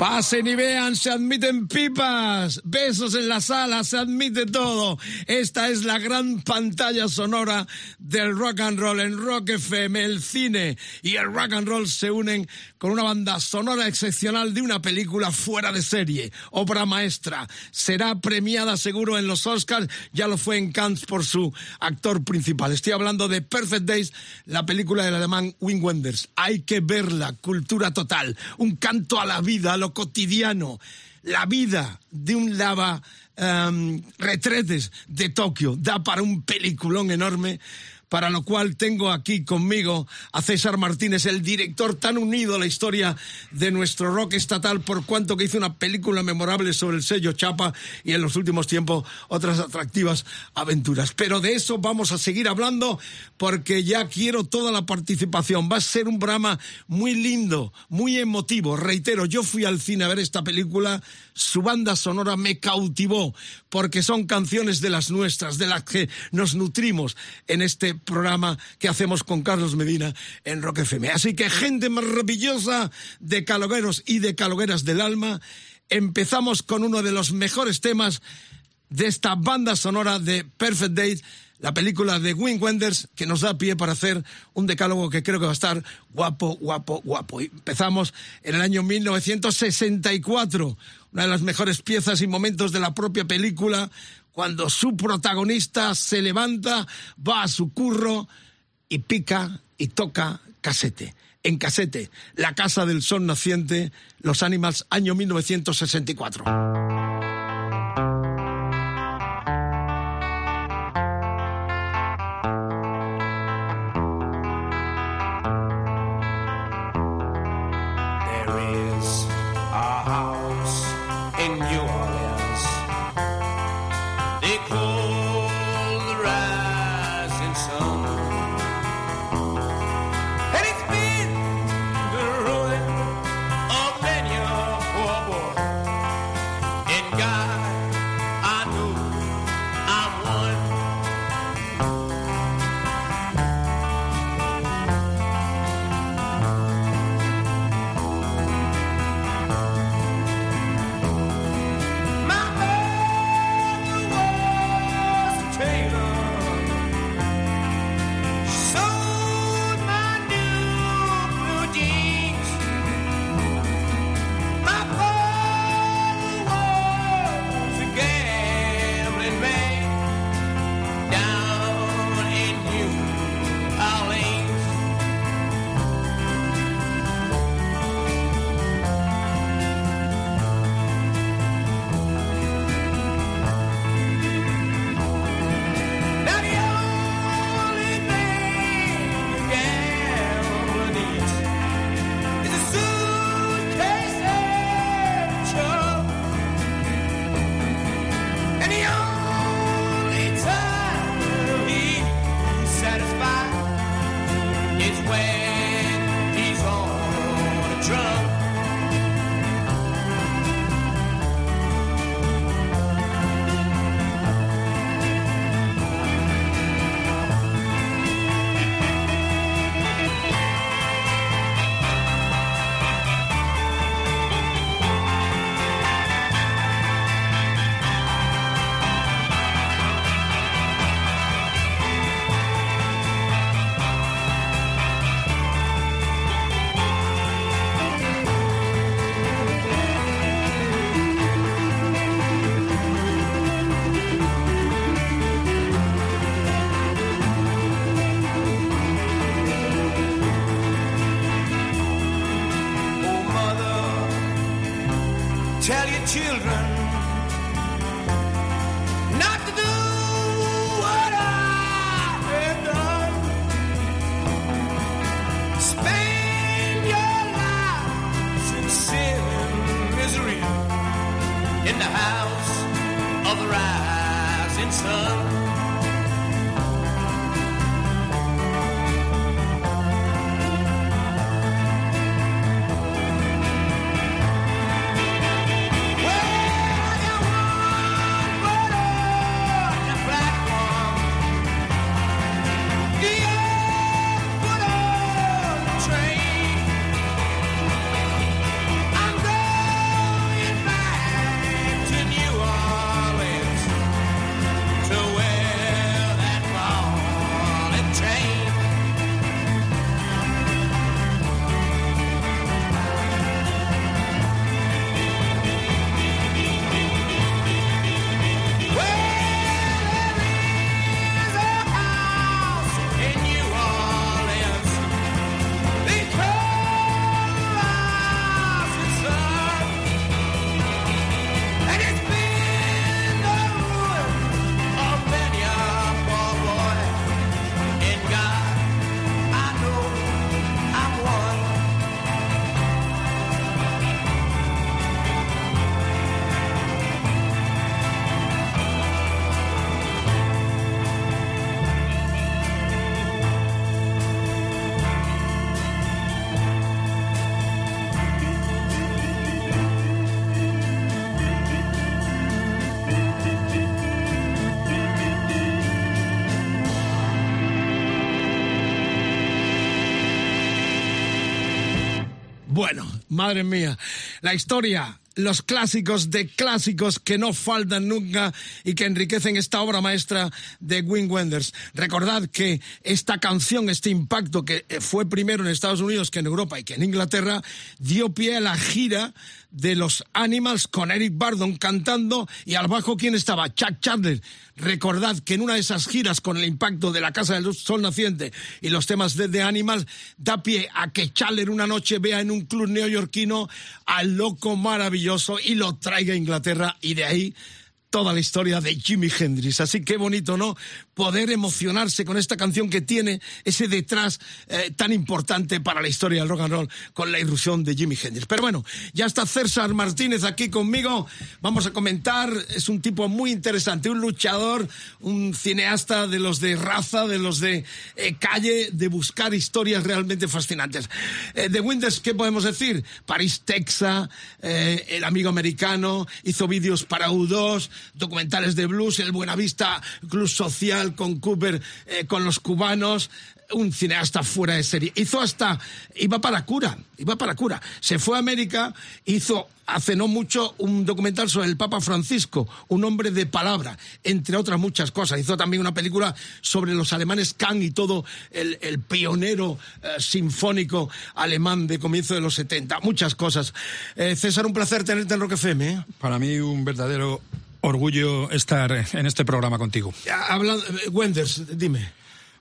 Pasen y vean, se admiten pipas, besos en la sala, se admite todo. Esta es la gran pantalla sonora del rock and roll en Rock FM, el cine y el rock and roll se unen con una banda sonora excepcional de una película fuera de serie, obra maestra. Será premiada seguro en los Oscars, ya lo fue en Cannes por su actor principal. Estoy hablando de Perfect Days, la película del alemán Wim Wenders. Hay que verla, cultura total, un canto a la vida, a cotidiano, la vida de un lava em, retretes de Tokio da para un peliculón enorme para lo cual tengo aquí conmigo a César Martínez, el director tan unido a la historia de nuestro rock estatal, por cuanto que hizo una película memorable sobre el sello Chapa y en los últimos tiempos otras atractivas aventuras. Pero de eso vamos a seguir hablando porque ya quiero toda la participación. Va a ser un programa muy lindo, muy emotivo. Reitero, yo fui al cine a ver esta película, su banda sonora me cautivó porque son canciones de las nuestras, de las que nos nutrimos en este programa que hacemos con Carlos Medina en Rock FM. Así que gente maravillosa de calogueros y de calogueras del alma, empezamos con uno de los mejores temas de esta banda sonora de Perfect Date, la película de Wim Wenders, que nos da pie para hacer un decálogo que creo que va a estar guapo, guapo, guapo. Y empezamos en el año 1964, una de las mejores piezas y momentos de la propia película, cuando su protagonista se levanta, va a su curro y pica y toca casete. En casete, La Casa del Sol Naciente, Los Animals, año 1964. Madre mía, la historia, los clásicos de clásicos que no faltan nunca y que enriquecen esta obra maestra de Wim Wenders. Recordad que esta canción, este impacto que fue primero en Estados Unidos que en Europa y que en Inglaterra, dio pie a la gira de los Animals con Eric Bardon cantando y al bajo quién estaba, Chuck Chandler. Recordad que en una de esas giras con el impacto de la Casa del Sol Naciente y los temas de The Animals da pie a que Chandler una noche vea en un club neoyorquino al loco maravilloso y lo traiga a Inglaterra y de ahí toda la historia de Jimi Hendrix. Así que bonito, ¿no? Poder emocionarse con esta canción que tiene ese detrás eh, tan importante para la historia del rock and roll con la irrupción de Jimi Hendrix. Pero bueno, ya está César Martínez aquí conmigo. Vamos a comentar. Es un tipo muy interesante, un luchador, un cineasta de los de raza, de los de eh, calle, de buscar historias realmente fascinantes. Eh, de Winders, ¿qué podemos decir? París, Texas, el amigo americano, hizo vídeos para U2 documentales de blues, el Buenavista Club Social con Cooper, eh, con los cubanos, un cineasta fuera de serie. Hizo hasta, iba para cura, iba para cura. Se fue a América, hizo hace no mucho un documental sobre el Papa Francisco, un hombre de palabra, entre otras muchas cosas. Hizo también una película sobre los alemanes Kahn y todo el, el pionero eh, sinfónico alemán de comienzo de los 70. Muchas cosas. Eh, César, un placer tenerte en Rock FM. ¿eh? Para mí un verdadero orgullo estar en este programa contigo. Hablando, Wenders, dime.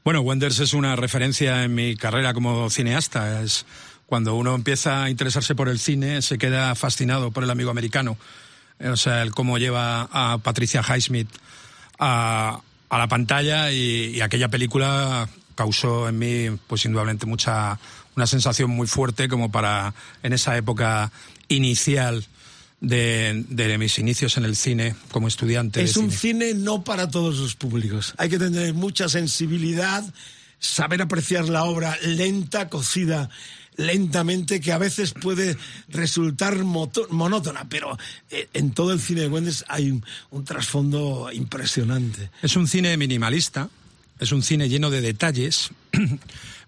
Bueno, Wenders es una referencia en mi carrera como cineasta. Es cuando uno empieza a interesarse por el cine, se queda fascinado por el amigo americano. O sea, el cómo lleva a Patricia Highsmith a, a la pantalla y, y, aquella película causó en mí, pues indudablemente, mucha, una sensación muy fuerte como para, en esa época inicial de, de, mis inicios en el cine como estudiante. Es un cine. cine no para todos los públicos. Hay que tener mucha sensibilidad, saber apreciar la obra lenta, cocida lentamente, que a veces puede resultar monótona, pero eh, en todo el cine de Wendes hay un, un trasfondo impresionante. Es un cine minimalista, es un cine lleno de detalles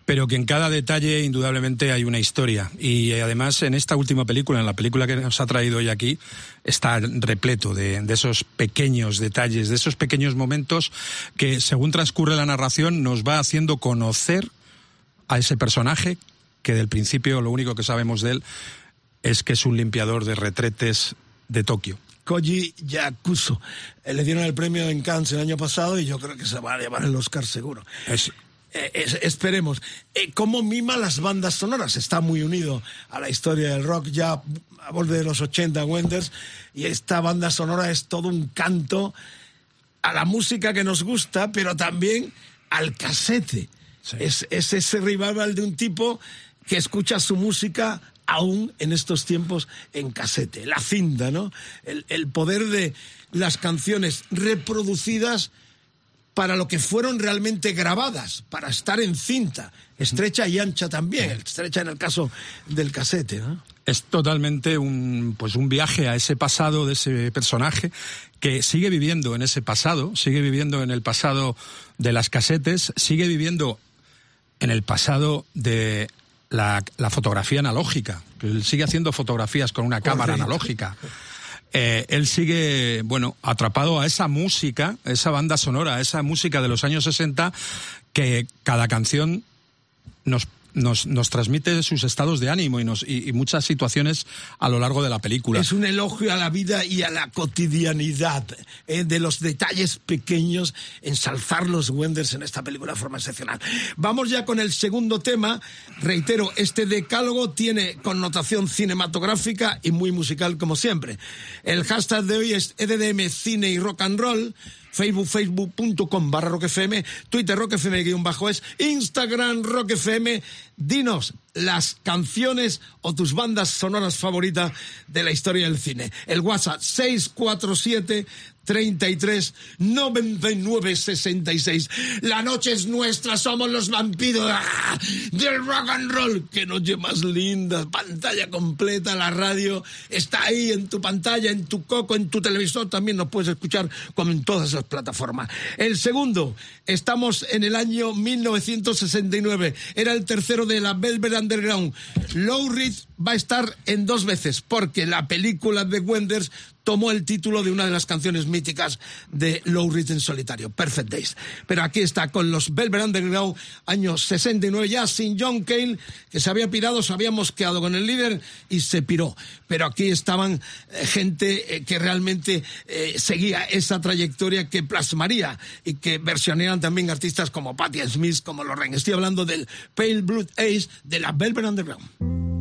pero que en cada detalle indudablemente hay una historia. Y además en esta última película, en la película que nos ha traído hoy aquí, está repleto de, de, esos pequeños detalles, de esos pequeños momentos que según transcurre la narración nos va haciendo conocer a ese personaje que del principio lo único que sabemos de él es que es un limpiador de retretes de Tokio. Koji Yakuso. Eh, le dieron el premio en Cannes el año pasado y yo creo que se va a llevar el Oscar seguro. Es, eh, es, esperemos. Eh, ¿Cómo mima las bandas sonoras? Está muy unido a la historia del rock ya a borde de los 80 Wenders y esta banda sonora es todo un canto a la música que nos gusta, pero también al casete. Sí. Es, es ese rival de un tipo que escucha su música aún en estos tiempos en casete, la cinta, ¿no? El, el poder de las canciones reproducidas para lo que fueron realmente grabadas, para estar en cinta, estrecha y ancha también, estrecha en el caso del casete. ¿no? Es totalmente un, pues un viaje a ese pasado de ese personaje que sigue viviendo en ese pasado, sigue viviendo en el pasado de las casetes, sigue viviendo en el pasado de la, la fotografía analógica, que él sigue haciendo fotografías con una cámara analógica. Eh, él sigue, bueno, atrapado a esa música, esa banda sonora, esa música de los años 60 que cada canción nos nos, nos transmite sus estados de ánimo y, nos, y, muchas situaciones a lo largo de la película. Es un elogio a la vida y a la cotidianidad, eh, de los detalles pequeños, ensalzar los Wenders en esta película de forma excepcional. Vamos ya con el segundo tema. Reitero, este decálogo tiene connotación cinematográfica y muy musical como siempre. El hashtag de hoy es EDDM Cine y Rock and Roll. Facebook, facebook.com barra roquefm, Twitter roquefm guion bajo es, Instagram roquefm. Dinos las canciones o tus bandas sonoras favoritas de la historia del cine. El WhatsApp 647 33 99 66. La noche es nuestra, somos los vampiros ¡Ah! del rock and roll. Qué noche más linda, pantalla completa, la radio está ahí en tu pantalla, en tu coco, en tu televisor, también nos puedes escuchar como en todas las plataformas. El segundo, estamos en el año 1969, era el tercero de la Velvet Underground. Low va a estar en dos veces, porque la película de Wenders tomó el título de una de las canciones míticas de Low en solitario, Perfect Days. Pero aquí está con los Velvet Underground, años 69 ya, sin John Cale, que se había pirado, se había mosqueado con el líder y se piró. Pero aquí estaban eh, gente eh, que realmente eh, seguía esa trayectoria que plasmaría y que versioneaban también artistas como Patti Smith, como Lorraine. Estoy hablando del Pale Blood Ace de la Velvet Underground.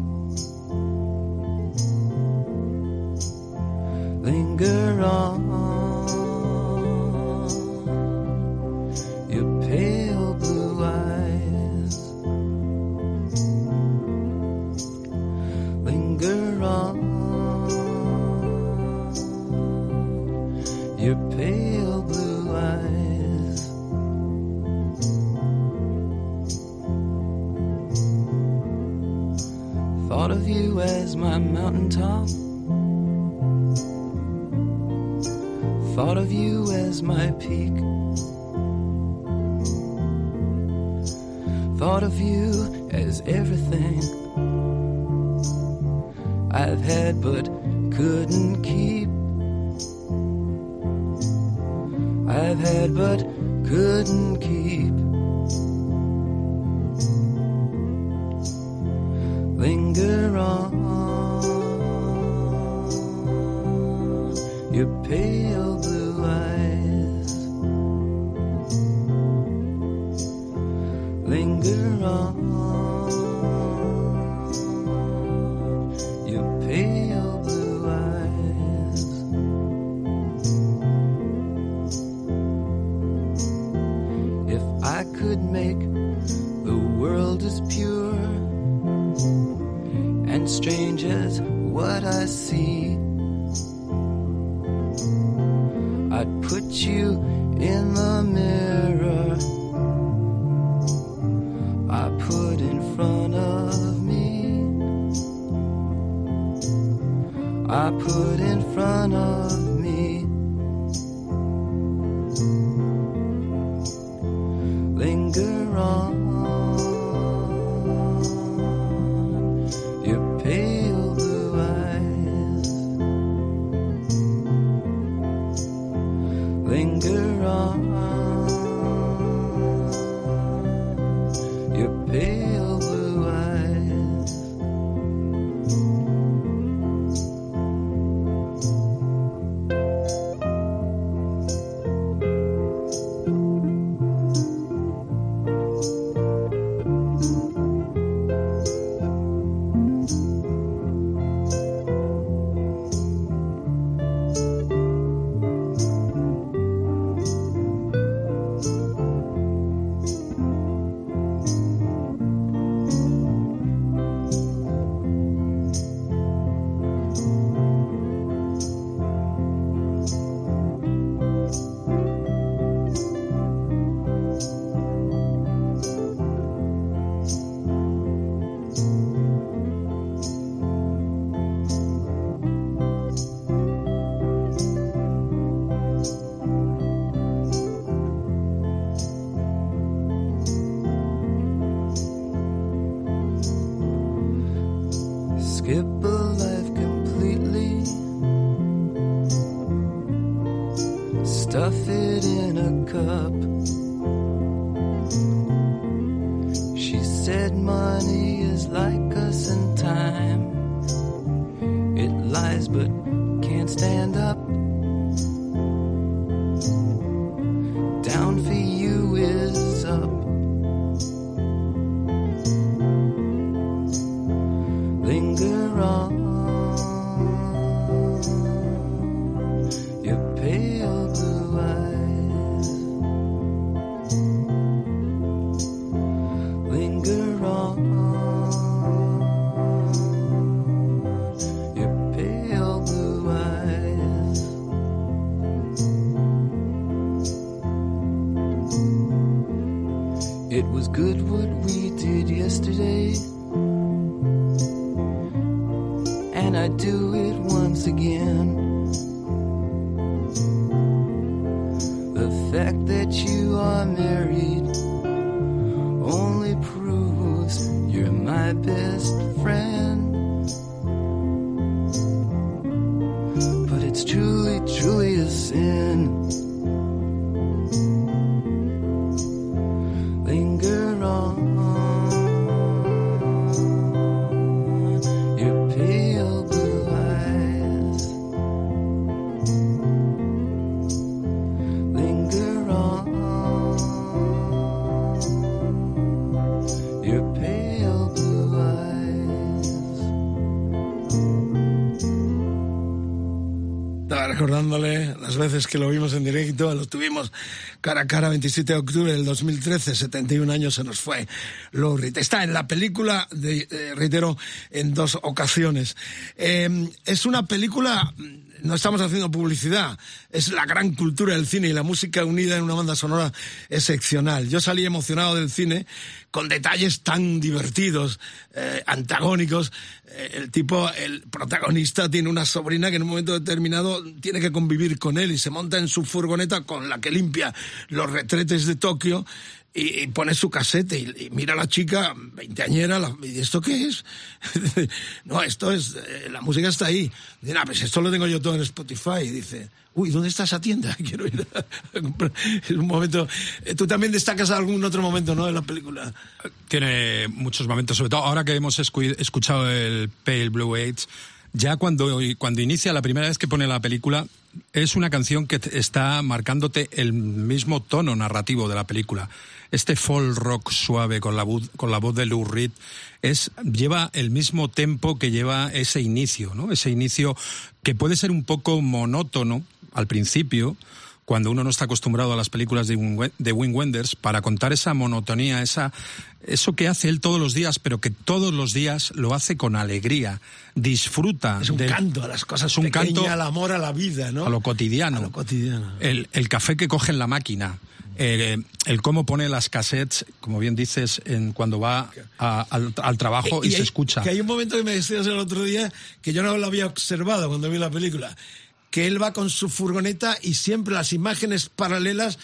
Linger on. Could make the world as pure and strange as what I see. I'd put you recordándole las veces que lo vimos en directo, lo tuvimos cara a cara 27 de octubre del 2013, 71 años se nos fue Lou Reed. Está en la película, de, eh, reitero, en dos ocasiones. Eh, es una película, no estamos haciendo publicidad, es la gran cultura del cine y la música unida en una banda sonora excepcional. Yo salí emocionado del cine con detalles tan divertidos, eh, antagónicos. Eh, el tipo, el protagonista tiene una sobrina que en un momento determinado tiene que convivir con él y se monta en su furgoneta con la que limpia los retretes de Tokio y, pone su casete y, mira a la chica veinteañera y ¿esto qué es? no, esto es, eh, la música está ahí. Dice, "Ah, pues esto lo tengo yo todo en Spotify. Y dice, uy, ¿dónde está esa tienda? Quiero ir a, comprar. Es un momento, eh, tú también destacas algún otro momento, ¿no? De la película. Tiene muchos momentos, sobre todo ahora que hemos escu- escuchado el Pale Blue Age, ya cuando, cuando inicia la primera vez que pone la película, es una canción que está marcándote el mismo tono narrativo de la película. Este folk rock suave con la, voz- con la voz de Lou Reed es, lleva el mismo tempo que lleva ese inicio, ¿no? Ese inicio que puede ser un poco monótono al principio, cuando uno no está acostumbrado a las películas de Wim, de Wim Wenders, para contar esa monotonía, esa, eso que hace él todos los días, pero que todos los días lo hace con alegría, disfruta. Es un del- canto a las cosas es un pequeñas, canto al amor a la vida, ¿no? a lo cotidiano. A lo cotidiano. El, el café que coge en la máquina. Eh, el cómo pone las cassettes, como bien dices, en, cuando va a- al, al trabajo y, se hay- escucha. Que hay un momento que me decías el otro día que yo no lo había observado cuando vi la película. Que él va con su furgoneta y siempre las imágenes paralelas,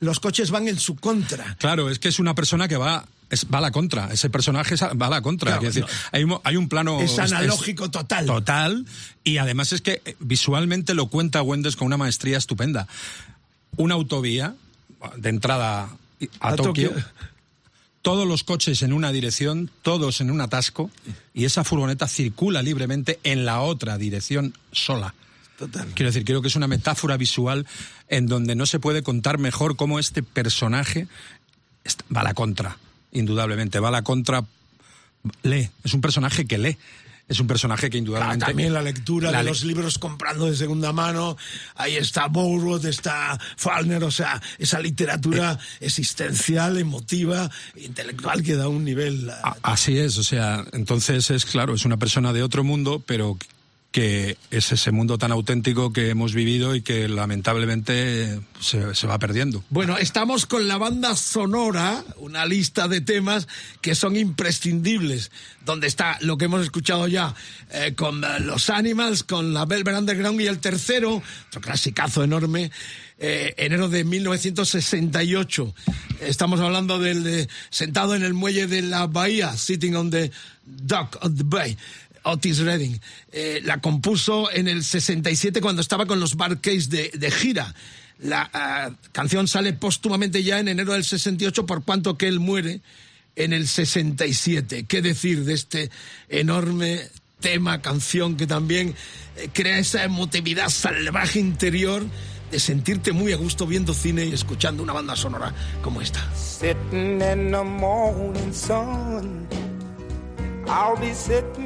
los coches van en su contra. Claro, es que es una persona que va, es- va a la contra. Ese personaje es a- va a la contra. Claro, decir, no. hay, un, hay un plano. Es analógico total. Total. Y además es que eh, visualmente lo cuenta Wendes con una maestría estupenda. Una autovía de entrada a, A Tokio. Tokio. Todos los coches en una dirección, todos en un atasco, y esa furgoneta circula libremente en la otra dirección sola. Total. Quiero decir, creo que es una metáfora visual en donde no se puede contar mejor cómo este personaje va a la contra, indudablemente, va a la contra, lee, es un personaje que lee, es un personaje que Ah, indudablemente... también la lectura La de le- los libros comprando de segunda mano. Ahí está Burroughs, está Faulkner, o sea, esa literatura Eh. existencial, emotiva, intelectual que da un nivel. A- Así es, o sea, entonces es claro, es una persona de otro mundo, pero que es ese mundo tan auténtico que hemos vivido y que lamentablemente se, va perdiendo. Bueno, estamos con la banda sonora, una lista de temas que son imprescindibles, donde está lo que hemos escuchado ya eh, con eh, los Animals, con la Velvet Underground y el tercero, otro clasicazo enorme, eh, enero de 1968. Estamos hablando del de, sentado en el muelle de la bahía, sitting on the dock of the bay. Otis Redding. Eh, la compuso en el 67 cuando estaba con los Bar de, de gira. La ah, canción sale póstumamente ya en enero del 68, por cuanto que él muere en el 67. ¿Qué decir de este enorme tema, canción que también eh, crea esa emotividad salvaje interior de sentirte muy a gusto viendo cine y escuchando una banda sonora como esta. Sitting in the morning sun. I'll be sitting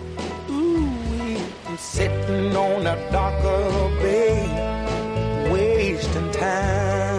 Sitting on a a bay, wasting time.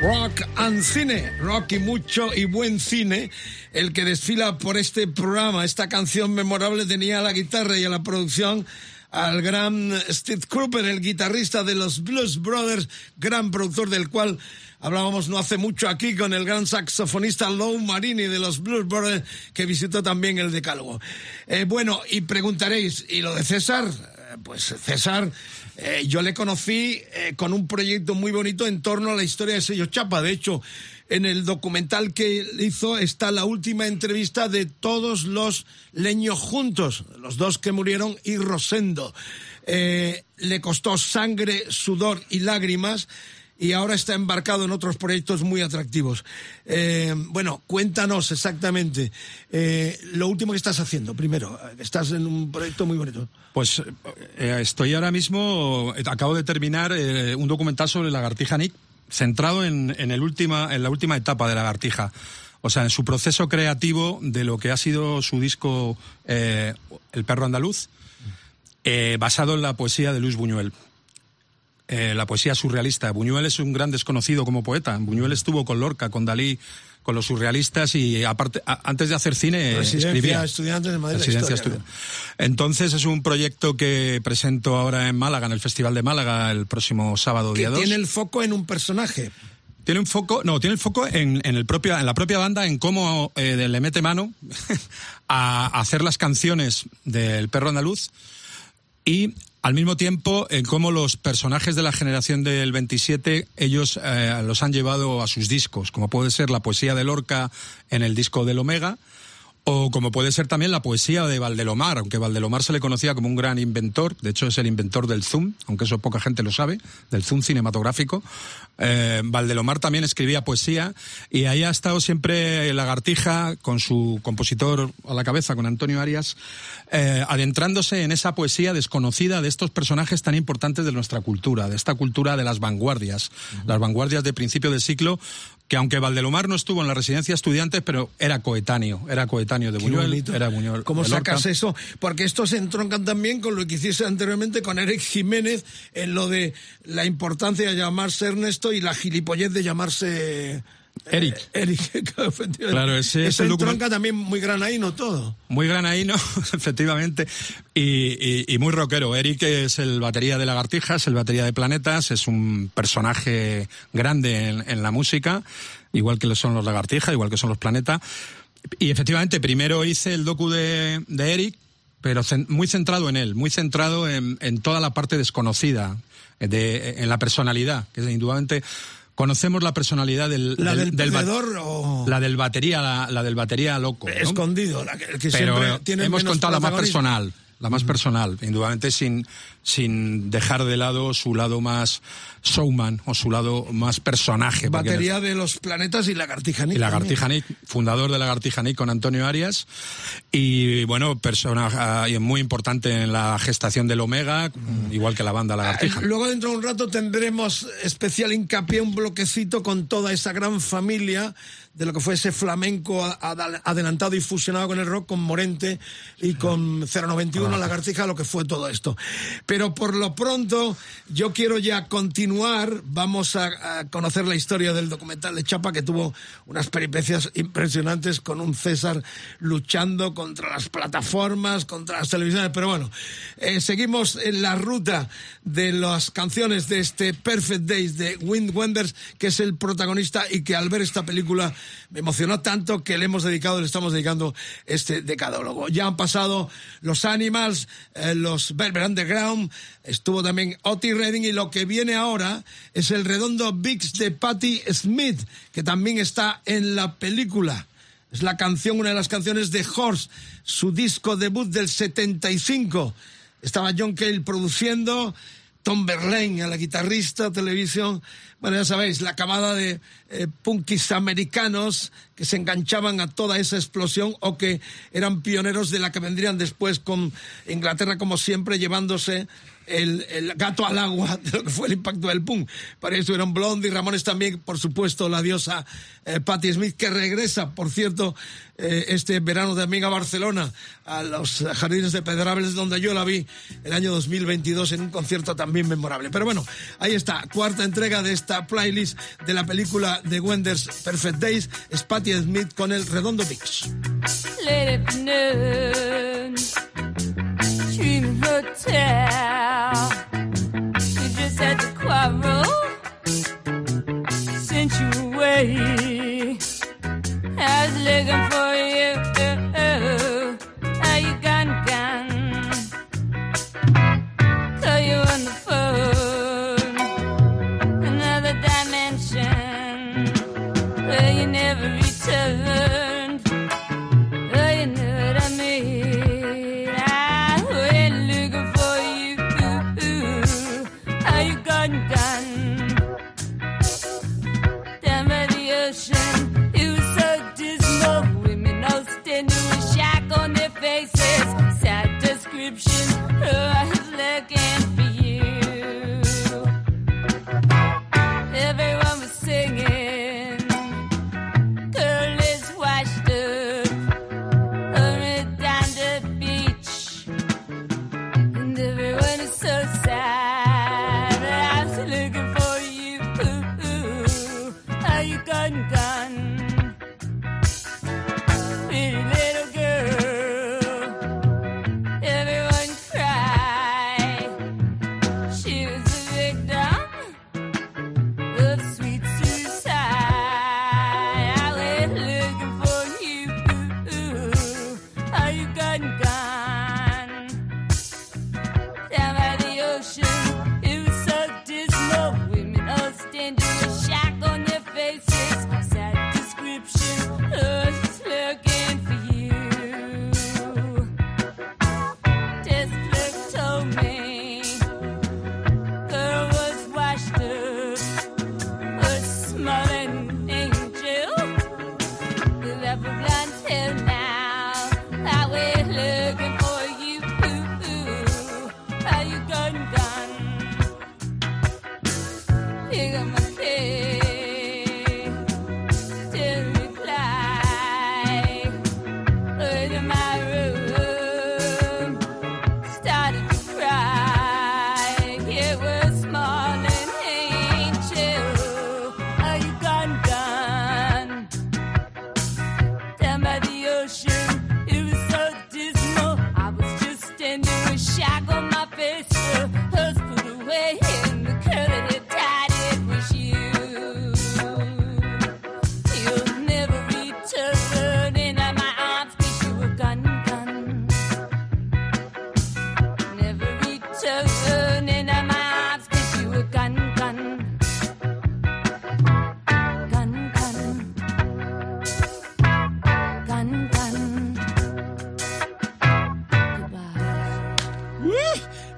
Rock and Cine, rock y mucho y buen cine, el que desfila por este programa. Esta canción memorable tenía a la guitarra y a la producción al gran Steve Cropper, el guitarrista de los Blues Brothers, gran productor del cual hablábamos no hace mucho aquí con el gran saxofonista Lou Marini de los Blues Brothers, que visitó también el Decálogo. Eh, bueno, y preguntaréis, ¿y lo de César? Eh, Pues César, eh, yo le conocí con un proyecto muy bonito en torno a la historia de Sello Chapa. De hecho, en el documental que hizo está la última entrevista de todos los leños juntos, los dos que murieron y Rosendo. Eh, le costó sangre, sudor y lágrimas y ahora está embarcado en otros proyectos muy atractivos. Eh, bueno, cuéntanos exactamente eh, lo último que estás haciendo. Primero, estás en un proyecto muy bonito. Pues estoy ahora mismo, acabo de terminar un documental sobre Lagartija Nick, centrado en, en, la última etapa de Lagartija. O sea, en su proceso creativo de lo que ha sido su disco eh, El perro andaluz, eh, basado en la poesía de Luis Buñuel. Eh, la poesía surrealista. Buñuel es un gran desconocido como poeta. Buñuel estuvo con Lorca, con Dalí, con los surrealistas y aparte a, antes de hacer cine Residencia escribía. Estudiantes de Madrid. Residencia Historia, estu- Entonces es un proyecto que presento ahora en Málaga, en el Festival de Málaga, el próximo sábado día 2. tiene el foco en un personaje. Tiene un foco, no, tiene el foco en, en el propio, en la propia banda, en cómo eh, le mete mano a hacer las canciones del perro andaluz y al mismo tiempo en cómo los personajes de la generación del 27 ellos eh, los han llevado a sus discos, como puede ser la poesía de Lorca en el disco del Omega o como puede ser también la poesía de Valdelomar, aunque Valdelomar se le conocía como un gran inventor, de hecho es el inventor del zoom, aunque eso poca gente lo sabe, del zoom cinematográfico. Eh, Valdelomar también escribía poesía y ahí ha estado siempre Lagartija con su compositor a la cabeza, con Antonio Arias, eh, adentrándose en esa poesía desconocida de estos personajes tan importantes de nuestra cultura, de esta cultura de las vanguardias, las vanguardias de principio del siglo, que aunque Valdelomar no estuvo en la residencia de estudiantes, pero era coetáneo, era coetáneo de Buñuel, era Buñuel. ¿Cómo sacas eso? Porque estos se entroncan también con lo que hiciese anteriormente con Eric Jiménez en lo de la importancia de llamarse Ernesto y la gilipollez de llamarse... Eric. eh, Eric, efectivamente. Claro, ese es el entronca document- también muy granaíno todo. Muy granaíno, efectivamente, y, y- y muy rockero. Eric es el batería de Lagartijas, el batería de Planetas, es un personaje grande en, en la música, igual que lo son los Lagartijas, igual que son los Planeta. Y efectivamente, primero hice el docu de, de Eric, pero muy centrado en él, muy centrado en, en toda la parte desconocida, de, en la personalidad, que es indudablemente conocemos la personalidad del, La del, ba- perdedor o la del batería, la, la del batería loco. ¿no? escondido, la que, que pero siempre tiene hemos menos contado la más personal, la más personal, indudablemente sin, sin dejar de lado su lado más showman o su lado más personaje. porque Batería de los planetas y Lagartija Nick y también. Lagartija Nick, fundador de Lagartija Nick con Antonio Arias. Y bueno, persona eh, muy importante en la gestación del Omega, igual que la banda Lagartija. Eh, Luego dentro de un rato tendremos especial hincapié, un bloquecito con toda esa gran familia de lo que fue ese flamenco adelantado y fusionado con el rock, con Morente y con 091 Lagartija, lo que fue todo esto. Pero por lo pronto yo quiero ya continuar, vamos a, a conocer la historia del documental de Chapa que tuvo unas peripecias impresionantes con un César luchando contra las plataformas, contra las televisiones, pero bueno, eh, seguimos en la ruta de las canciones de este Perfect Days de Wind Wenders, que es el protagonista y que al ver esta película me emocionó tanto que le hemos dedicado, le estamos dedicando este decadólogo. Ya han pasado los Animals, eh, los Velvet Underground, estuvo también Otis Redding y lo que viene ahora es el redondo Bigs de Patti Smith, que también está en la película. Es la canción, una de las canciones de Horse, su disco debut del 75. Estaba John Cale produciendo, Tom Verlaine a la guitarrista, televisión. Bueno, ya sabéis, la camada de eh, punkis americanos que se enganchaban a toda esa explosión o que eran pioneros de la que vendrían después con Inglaterra, como siempre, llevándose el, el gato al agua de lo que fue el impacto del punk. Para eso estuvieron Blondie, Ramones también, por supuesto, la diosa eh, Patti Smith, que regresa, por cierto, eh, este verano también a Barcelona, a los Jardines de Pedrables, donde yo la vi el año 2022 en un concierto también memorable. Pero bueno, ahí está, cuarta entrega de esta playlist de la película de Wenders Perfect Days, es Patti Smith con el Redondo Hotel. You you away. I was for you.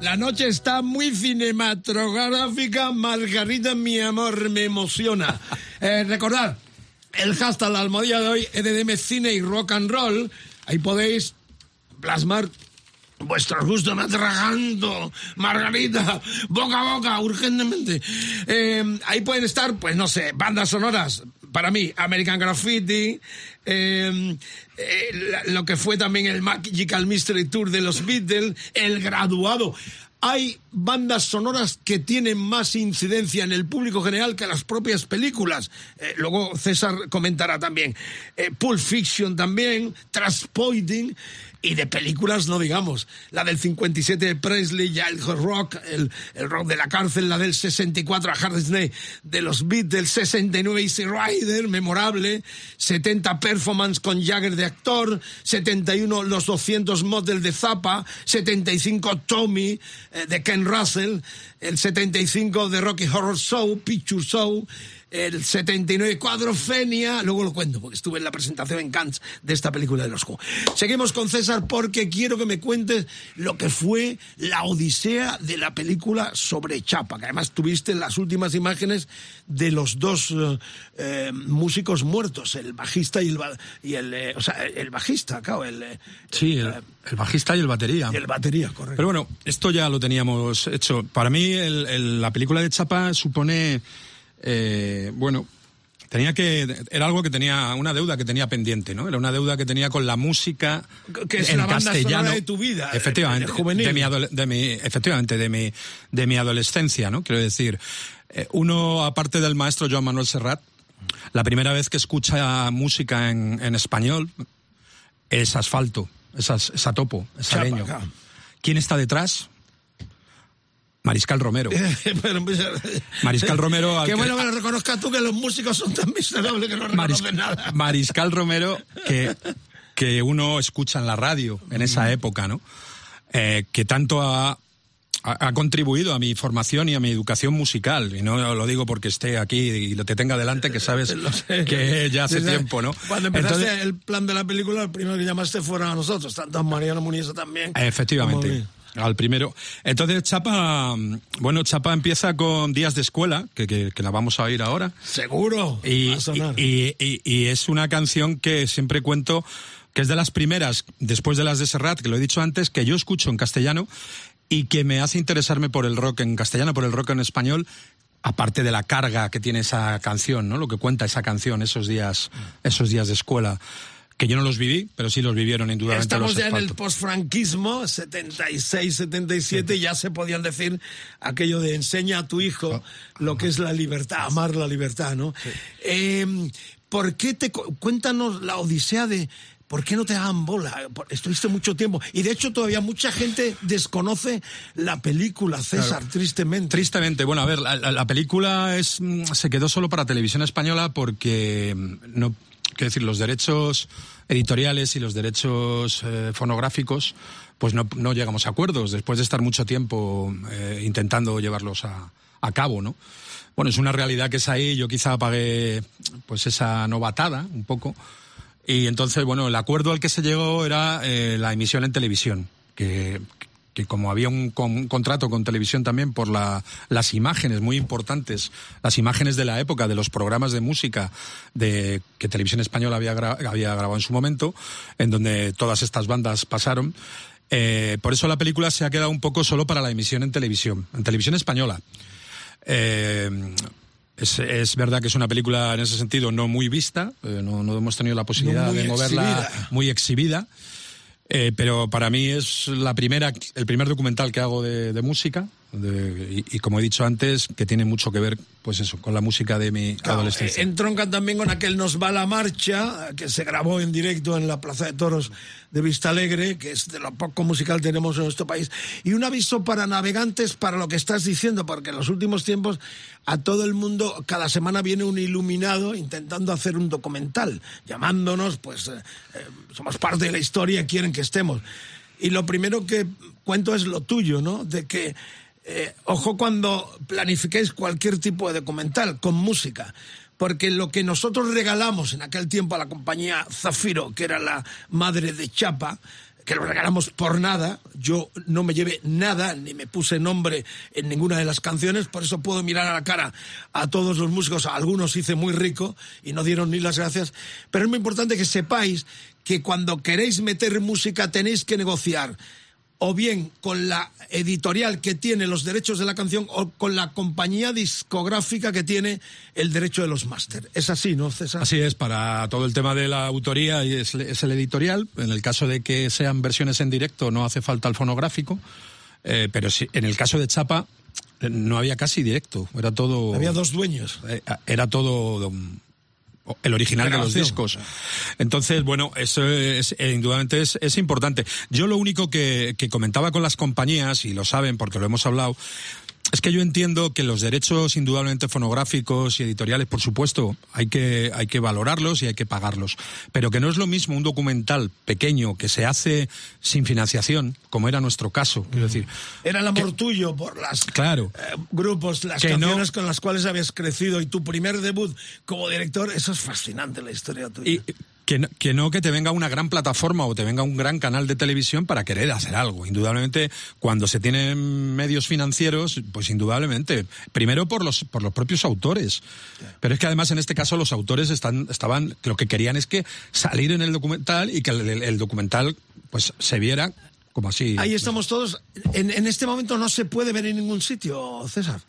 La noche está muy cinematográfica. Margarita, mi amor, me emociona. Eh, recordad, el hashtag la almohadilla de hoy, EDM Cine y Rock and Roll. Ahí podéis plasmar vuestros gustos. Me atragando, Margarita, boca a boca, urgentemente. Eh, ahí pueden estar, pues no sé, bandas sonoras. Para mí, American Graffiti, eh, eh, lo que fue también el Magical Mystery Tour de los Beatles, El Graduado. Hay bandas sonoras que tienen más incidencia en el público general que las propias películas. Eh, luego César comentará también. Eh, Pulp Fiction también, Transporting. Y de películas no digamos. La del 57 de Presley, ya el rock, el, el rock de la cárcel, la del 64 a Hard Day de los Beatles, 69 Easy Rider, memorable, 70 Performance con Jagger de actor, 71 Los 200 Model de Zappa, 75 Tommy eh, de Ken Russell, el 75 de Rocky Horror Show, Picture Show, el 79 Cuadrofenia, luego lo cuento porque estuve en la presentación en Cannes de esta película de los Who. Seguimos con César porque quiero que me cuentes lo que fue la odisea de la película sobre Chapa, que además tuviste las últimas imágenes de los dos eh, eh, músicos muertos, el bajista y el, y el eh, o sea, el bajista, claro, el, Sí, el, el bajista y el batería. y el batería, correcto. Pero bueno, esto ya lo teníamos hecho. Para mí, la película de Chapa supone, eh, bueno, tenía que, era algo que tenía, una deuda que tenía pendiente, ¿no? Era una deuda que tenía con la música Que es en la banda castellano. de tu vida, efectivamente, de- de juvenil. de mi, adole- de mi- efectivamente, de mi, de mi adolescencia, ¿no? Quiero decir, eh, uno, aparte del maestro Joan Manuel Serrat, la primera vez que escucha música en, en español es asfalto, es, as- es a topo, es claro. ¿Quién está detrás? Mariscal Romero. Pues, Mariscal Romero, Qué que- bueno que lo reconozcas tú que los músicos son tan miserables que no reconocen nada. Mariscal Romero, que, que uno escucha en la radio en esa época, ¿no? Eh, que tanto ha, ha, ha contribuido a mi formación y a mi educación musical. Y no lo digo porque esté aquí y lo te tenga delante, que sabes que ya hace tiempo, ¿no? Cuando empezaste Entonces- el plan de la película, el primero que llamaste fueron a nosotros, tanto a Mariano Muniz también. Efectivamente. Al primero. Entonces, Chapa, bueno, Chapa empieza con Días de Escuela, que, que, que la vamos a oír ahora. Seguro. Y, va a sonar. y- y- y es una canción que siempre cuento que es de las primeras, después de las de Serrat, que lo he dicho antes, que yo escucho en castellano y que me hace interesarme por el rock en castellano, por el rock en español, aparte de la carga que tiene esa canción, ¿no? Lo que cuenta esa canción, esos días, esos días de escuela, que yo no los viví, pero sí los vivieron indudablemente Estamos los ya en el Asfalto. postfranquismo, 76, 77, ya se podían decir aquello de enseña a tu hijo lo que es la libertad, amar la libertad, ¿no? Eh, ¿Por qué te... cu- Cuéntanos la odisea de... ¿Por qué no te daban bola? Estuviste mucho tiempo. Y de hecho todavía mucha gente desconoce la película, César, tristemente. Tristemente, bueno, a ver, la, la- la película es mm, se quedó solo para televisión española porque mm, no, quiero decir, los derechos editoriales y los derechos eh, fonográficos, pues no, llegamos a acuerdos después de estar mucho tiempo eh, intentando llevarlos a, a cabo, ¿no? Bueno, es una realidad que es ahí. Yo quizá pagué pues esa novatada un poco. Y entonces, bueno, el acuerdo al que se llegó era eh, la emisión en televisión, que, que como había un, con- un contrato con televisión también por la, las imágenes muy importantes, las imágenes de la época, de los programas de música de, que Televisión Española había, gra- había grabado en su momento, en donde todas estas bandas pasaron. eh, por eso la película se ha quedado un poco solo para la emisión en televisión, en televisión española. Eh, es, es verdad que es una película en ese sentido no muy vista, eh, no, no hemos tenido la posibilidad muy de moverla exhibida. muy exhibida, eh, pero para mí es la primera, el primer documental que hago de, de música, de- y, y como he dicho antes, que tiene mucho que ver, pues eso, con la música de mi adolescencia. Eh, Entroncan también con aquel Nos va la marcha, que se grabó en directo en la Plaza de Toros de Vista Alegre, que es de lo poco musical que tenemos en nuestro país. Y un aviso para navegantes para lo que estás diciendo, porque en los últimos tiempos a todo el mundo, cada semana viene un iluminado intentando hacer un documental, llamándonos, pues eh, eh, somos parte de la historia, quieren que estemos. Y lo primero que cuento es lo tuyo, ¿no? De que eh, ojo cuando planifiquéis cualquier tipo de documental con música, porque lo que nosotros regalamos en aquel tiempo a la compañía Zafiro, que era la madre de Chapa, que lo regalamos por nada. Yo no me llevé nada, ni me puse nombre en ninguna de las canciones, por eso puedo mirar a la cara a todos los músicos. A algunos hice muy rico y no dieron ni las gracias. Pero es muy importante que sepáis que cuando queréis meter música tenéis que negociar o bien con la editorial que tiene los derechos de la canción o con la compañía discográfica que tiene el derecho de los máster. Es así, ¿no, César? Así es, para todo el tema de la autoría es, es el editorial. En el caso de que sean versiones en directo no hace falta el fonográfico, eh, pero si, en el caso de Chapa eh, no había casi directo, era todo... Había dos dueños. Eh, era todo... um, el original de los discos. Entonces, bueno, eso es, eh, indudablemente es, es importante. Yo lo único que, que comentaba con las compañías, y lo saben porque lo hemos hablado, es que yo entiendo que los derechos indudablemente fonográficos y editoriales, por supuesto, hay que, hay que valorarlos y hay que pagarlos. Pero que no es lo mismo un documental pequeño que se hace sin financiación, como era nuestro caso. Quiero decir, Era el amor tuyo por las claro. eh, grupos, las no- canciones con las cuales habías crecido y tu primer debut como director, eso es fascinante la historia tuya. Y que no, que no que te venga una gran plataforma o te venga un gran canal de televisión para querer hacer algo. Indudablemente, cuando se tienen medios financieros, pues indudablemente. Primero por los, por los propios autores. Pero es que además en este caso los autores están, estaban, lo que querían es que salir en el documental y que el, el- el documental pues se viera como así. Ahí estamos todos. En, en este momento no se puede ver en ningún sitio, César.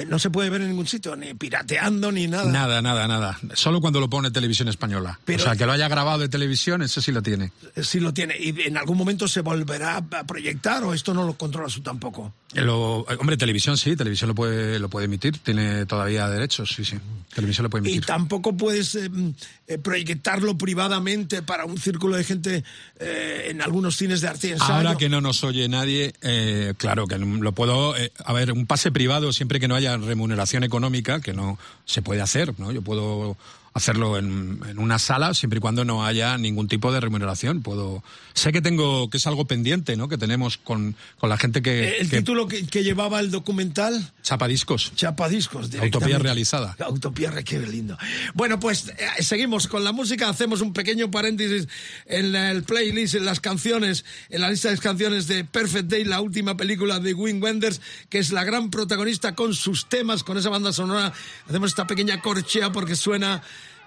Eh, No se puede ver en ningún sitio, ni pirateando, ni nada. Nada, nada, nada. Solo cuando lo pone televisión española. Pero- o sea, que lo haya grabado de televisión, eso sí lo tiene. Eh, Sí lo tiene. ¿Y en algún momento se volverá a proyectar o esto no lo controlas tú tampoco? Eh, Lo, hombre, televisión sí, televisión lo puede, lo puede emitir, tiene todavía derechos, sí, sí. Televisión lo puede Y emitir. tampoco puedes eh, mm, eh, proyectarlo privadamente para un círculo de gente eh, en algunos cines de arte y ensayo. Ahora que no nos oye nadie, eh, claro que lo puedo. eh, a ver, un pase privado siempre que no haya remuneración económica, que no se puede hacer, ¿no? Yo puedo hacerlo en, en una sala siempre y cuando no haya ningún tipo de remuneración. Puedo. Sé que tengo que es algo pendiente, ¿no? Que tenemos con, con la gente que. Eh, El que título que, que llevaba el documental, chapa discos. Chapadiscos. Utopía directamente. realizada. Utopía, re- qué lindo. Bueno, pues eh, seguimos con la música, hacemos un pequeño paréntesis en la- el playlist, en las canciones, en la lista de canciones de Perfect Day, la última película de Wim Wenders, que es la gran protagonista con sus temas, con esa banda sonora. Hacemos esta pequeña corchea porque suena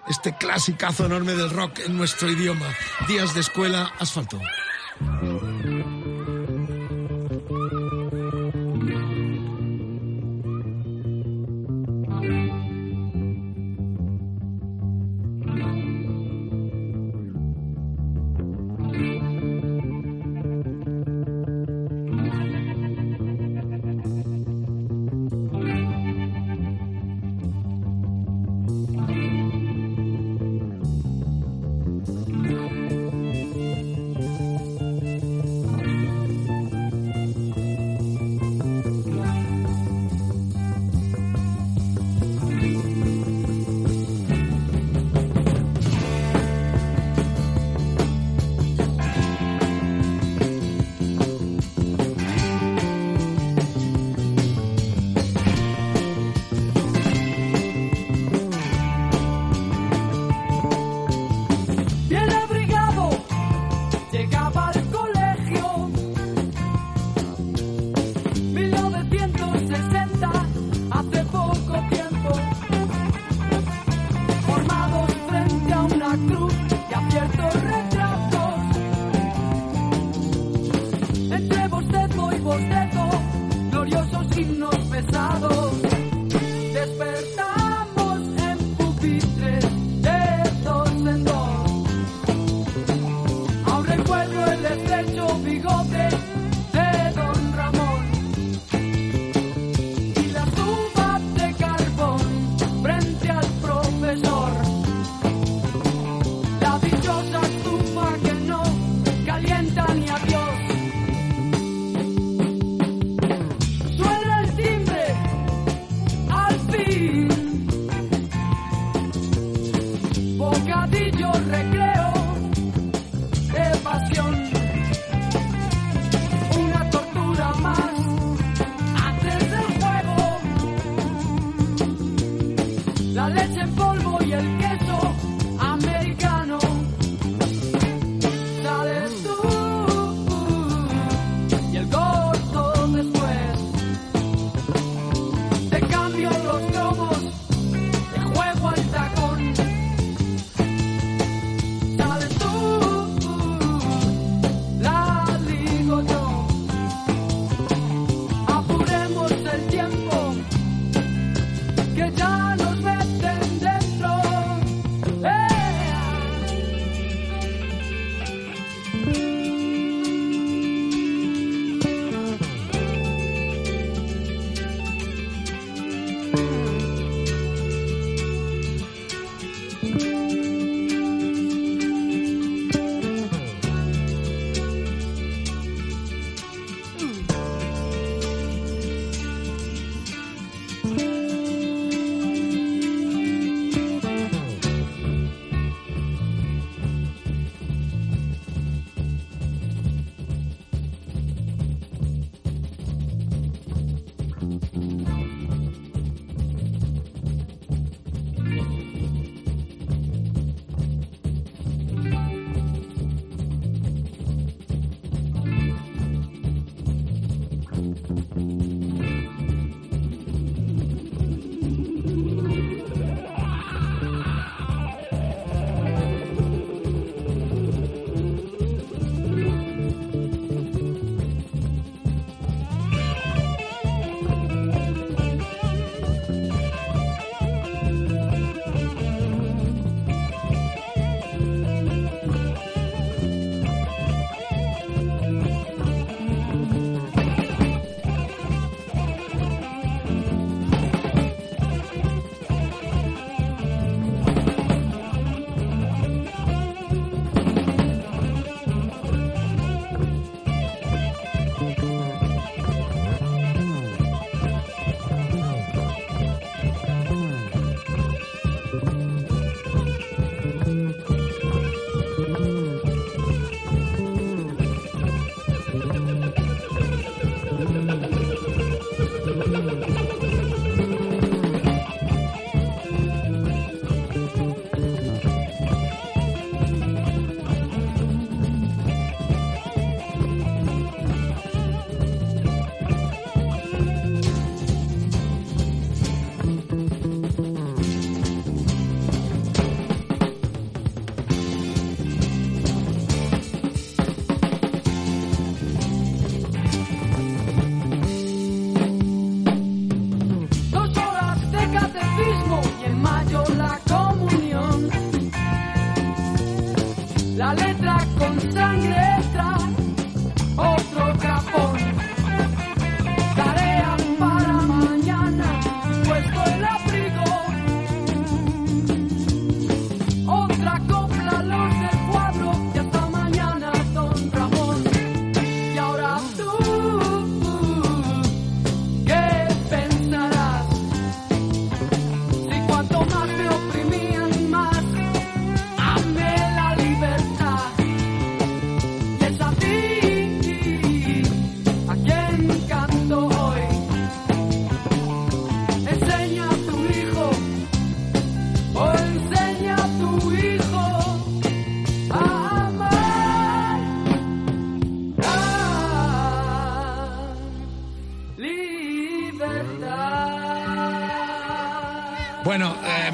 este clasicazo enorme del rock en nuestro idioma. Días de escuela, asfalto.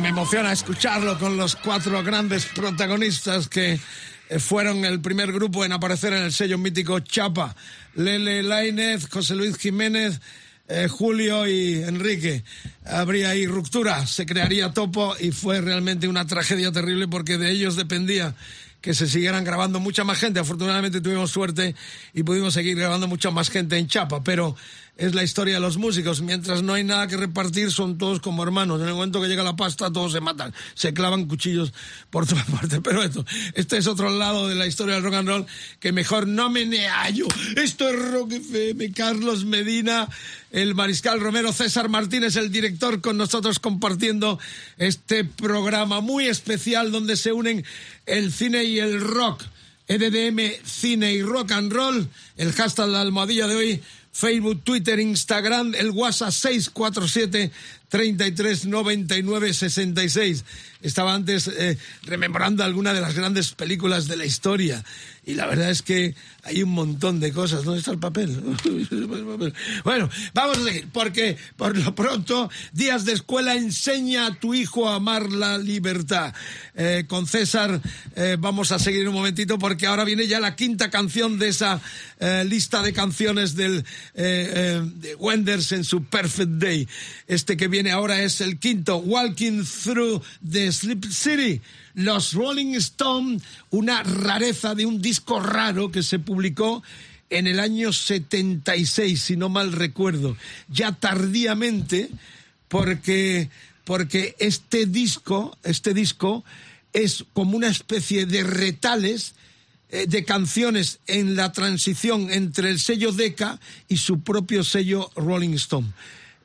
Me emociona escucharlo con los cuatro grandes protagonistas que eh, fueron el primer grupo en aparecer en el sello mítico Chapa. Lele Lainez, José Luis Jiménez, eh, Julio y Enrique. Habría ahí ruptura, se crearía topo y fue realmente una tragedia terrible porque de ellos dependía que se siguieran grabando mucha más gente. Afortunadamente tuvimos suerte y pudimos seguir grabando mucha más gente en Chapa, pero es la historia de los músicos. Mientras no hay nada que repartir, son todos como hermanos. En el momento que llega la pasta, todos se matan, se clavan cuchillos por todas partes. Pero esto, este es otro lado de la historia del rock and roll que mejor no me neallo. Esto es Rock FM, Carlos Medina, el mariscal Romero, César Martínez, el director, con nosotros compartiendo este programa muy especial donde se unen el cine y el rock. EDM, cine y rock and roll. El hashtag la almohadilla de hoy. Facebook, Twitter, Instagram, el WhatsApp 647 33 99 66. Estaba antes eh, rememorando alguna de las grandes películas de la historia y la verdad es que hay un montón de cosas. ¿Dónde está el papel? bueno, vamos a seguir porque por lo pronto, días de escuela enseña a tu hijo a amar la libertad. Eh, con César eh, vamos a seguir un momentito porque ahora viene ya la quinta canción de esa eh, lista de canciones del de Wenders en su Perfect Day. Este que viene ahora es el quinto, Walking Through the Sleep City. Los Rolling Stone, una rareza de un disco raro que se publicó en el año 76, si no mal recuerdo, ya tardíamente, porque, porque este disco, este disco es como una especie de retales eh, de canciones en la transición entre el sello Decca y su propio sello Rolling Stone.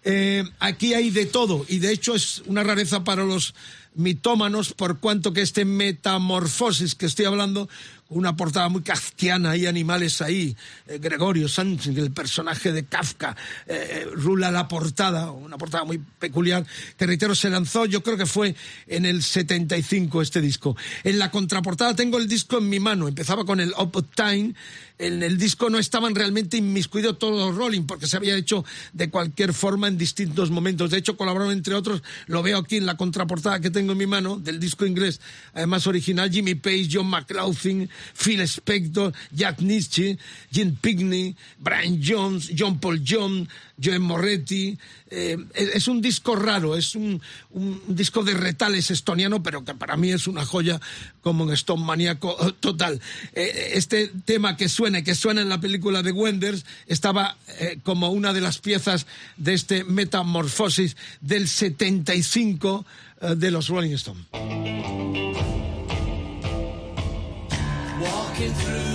Eh, aquí hay de todo y de hecho es una rareza para los mitómanos por cuanto que este metamorfosis que estoy hablando una portada muy kafkiana, hay animales ahí, eh, Gregorio Sánchez, el personaje de Kafka, eh, rula la portada, una portada muy peculiar, que reitero, se lanzó, yo creo que fue en el 75 este disco. En la contraportada tengo el disco en mi mano, empezaba con el Up Time, en el disco no estaban realmente inmiscuidos todos los Rolling, porque se había hecho de cualquier forma en distintos momentos. De hecho, colaboraron entre otros, lo veo aquí en la contraportada que tengo en mi mano, del disco inglés, además original, Jimmy Page, John McLaughlin, Phil Spector, Jack Nietzsche, Jim Pigney, Brian Jones, John Paul John, Joe Moretti. Eh, es un disco raro, es un, disco de retales estoniano, pero que para mí es una joya como un Stone maníaco total. Eh, este tema que suena, que suena en la película de Wenders, estaba eh, como una de las piezas de este Metamorfosis del 75 de los Rolling Stones. Walking through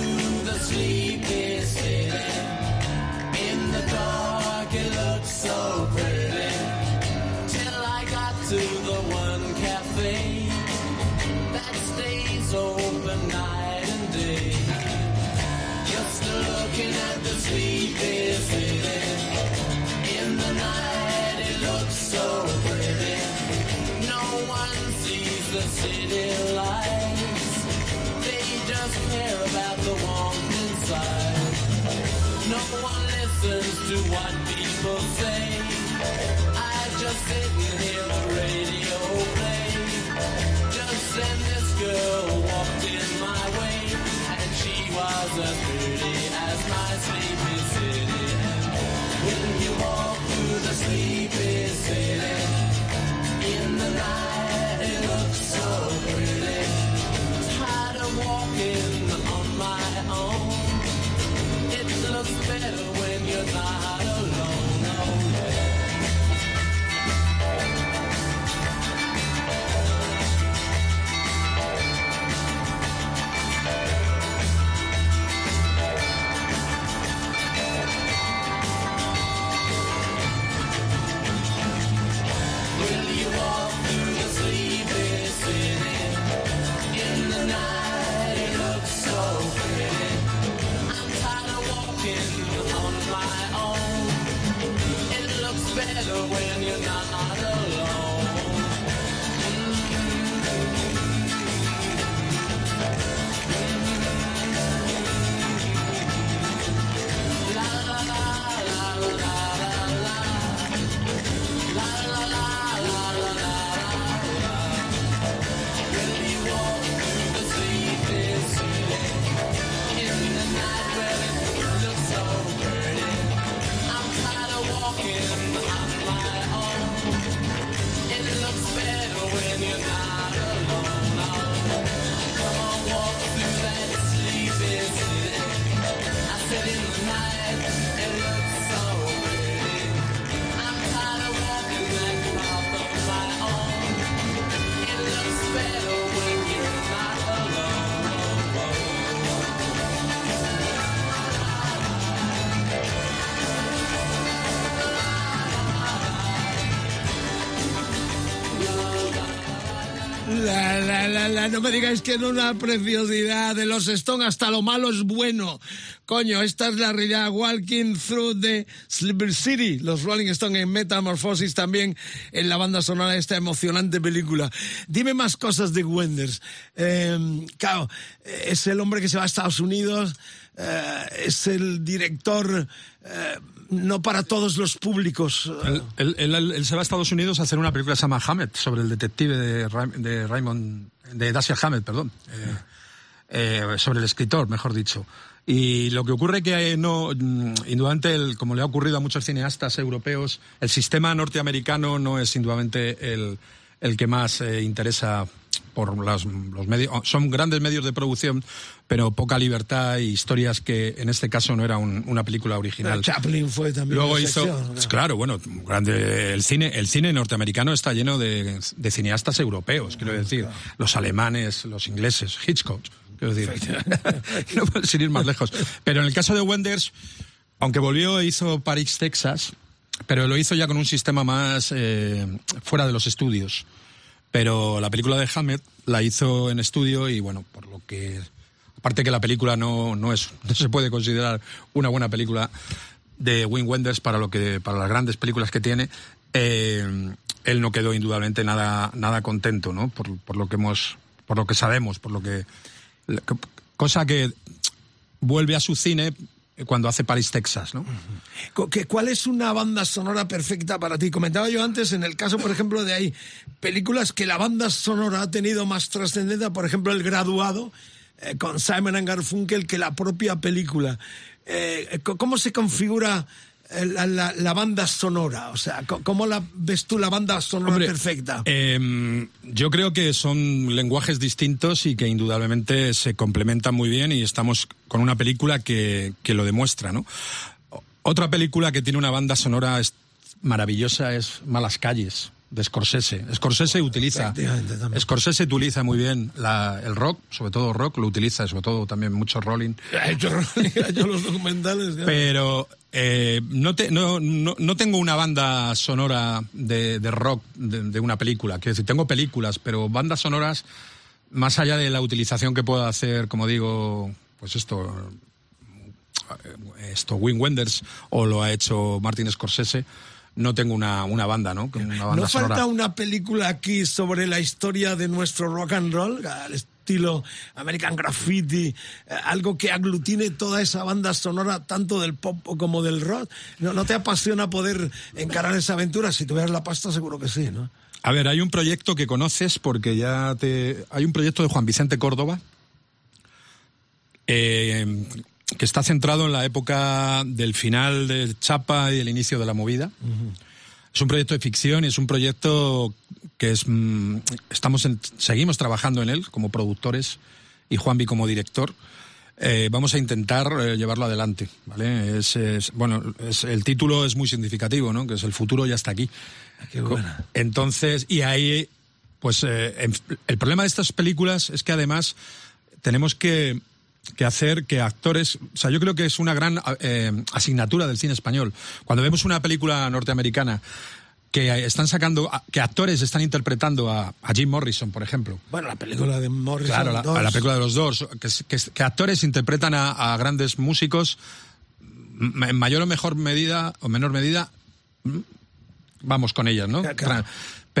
girl walked in my way, and she was as no me digáis que no una preciosidad de los Stone, hasta lo malo es bueno. Coño, esta es la realidad. Walking Through the Slippery City. Los Rolling Stones en Metamorphosis también en la banda sonora de esta emocionante película. Dime más cosas de Wenders. Eh, claro, es el hombre que se va a Estados Unidos, eh, es el director... Eh, no para todos los públicos. Él, se va a Estados Unidos a hacer una película que se llama Hammett, sobre el detective de Raymond, de Dashiell Hammett, perdón. Eh, eh, sobre el escritor, mejor dicho. Y lo que ocurre que eh, no, mm, indudablemente, como le ha ocurrido a muchos cineastas europeos, el sistema norteamericano no es indudablemente el, el que más interesa por los, los medios. Son grandes medios de producción, pero poca libertad y historias que en este caso no era un- una película original. Chaplin fue también. Luego una hizo, sección, claro, bueno, grande, el cine, el cine norteamericano está lleno de, de cineastas europeos, quiero decir, los alemanes, los ingleses, Hitchcock, quiero decir, no puedo sin ir más lejos. Pero en el caso de Wenders, aunque volvió e hizo Paris, Texas, pero lo hizo ya con un sistema más eh, fuera de los estudios. Pero la película de Hammett la hizo en estudio y bueno, por lo que aparte que la película no, no es no se puede considerar una buena película de Wim Wenders para lo que para las grandes películas que tiene eh, él no quedó indudablemente nada nada contento no por, por lo que hemos por lo que sabemos por lo que cosa que vuelve a su cine cuando hace Paris Texas no ¿Cuál es una banda sonora perfecta para ti? Comentaba yo antes, en el caso, por ejemplo, de ahí, películas que la banda sonora ha tenido más trascendencia, por ejemplo, El Graduado, eh, con Simon and Garfunkel, que la propia película. Eh, ¿Cómo se configura eh, la, la- la banda sonora? O sea, ¿cómo la ves tú la banda sonora Hombre, perfecta? eh, yo creo que son lenguajes distintos y que indudablemente se complementan muy bien y estamos con una película que, que lo demuestra, ¿no? Otra película que tiene una banda sonora maravillosa es Malas Calles, de Scorsese. Scorsese utiliza. Scorsese utiliza muy bien la- el rock, sobre todo rock, lo utiliza, sobre todo también mucho rolling. Ha hecho, ha hecho los documentales. ya. Pero eh, no, te- no, no, no tengo una banda sonora de, de rock de, de una película. Quiero decir, tengo películas, pero bandas sonoras, más allá de la utilización que pueda hacer, como digo, pues esto, eh, esto Wim Wenders o lo ha hecho Martin Scorsese, no tengo una, una banda, ¿no? Una banda ¿No sonora. falta una película aquí sobre la historia de nuestro rock and roll, al estilo American Graffiti, eh, algo que aglutine toda esa banda sonora, tanto del pop como del rock? ¿No, no te apasiona poder encarar esa aventura? Si tuvieras la pasta, seguro que sí, ¿no? A ver, hay un proyecto que conoces porque ya te. Hay un proyecto de Juan Vicente Córdoba eh, que está centrado en la época del final de Chapa y el inicio de la movida. Es un proyecto de ficción y es un proyecto que es. mm, estamos en- seguimos trabajando en él como productores y Juanvi como director. Eh, vamos a intentar eh, llevarlo adelante, ¿vale? Es, es- bueno, es- el título es muy significativo, ¿no? Que es el futuro ya está aquí. Qué buena. Entonces, y ahí, pues eh, el problema de estas películas es que además tenemos que, que hacer que actores, o sea, yo creo que es una gran eh, asignatura del cine español. Cuando vemos una película norteamericana que están sacando, que actores están interpretando a, a Jim Morrison, por ejemplo. Bueno, la película de Morrison. Claro, la, dos. la película de los Doors, que, que, que actores interpretan a, a grandes músicos en mayor o mejor medida o menor medida vamos con ellas, ¿no? Claro,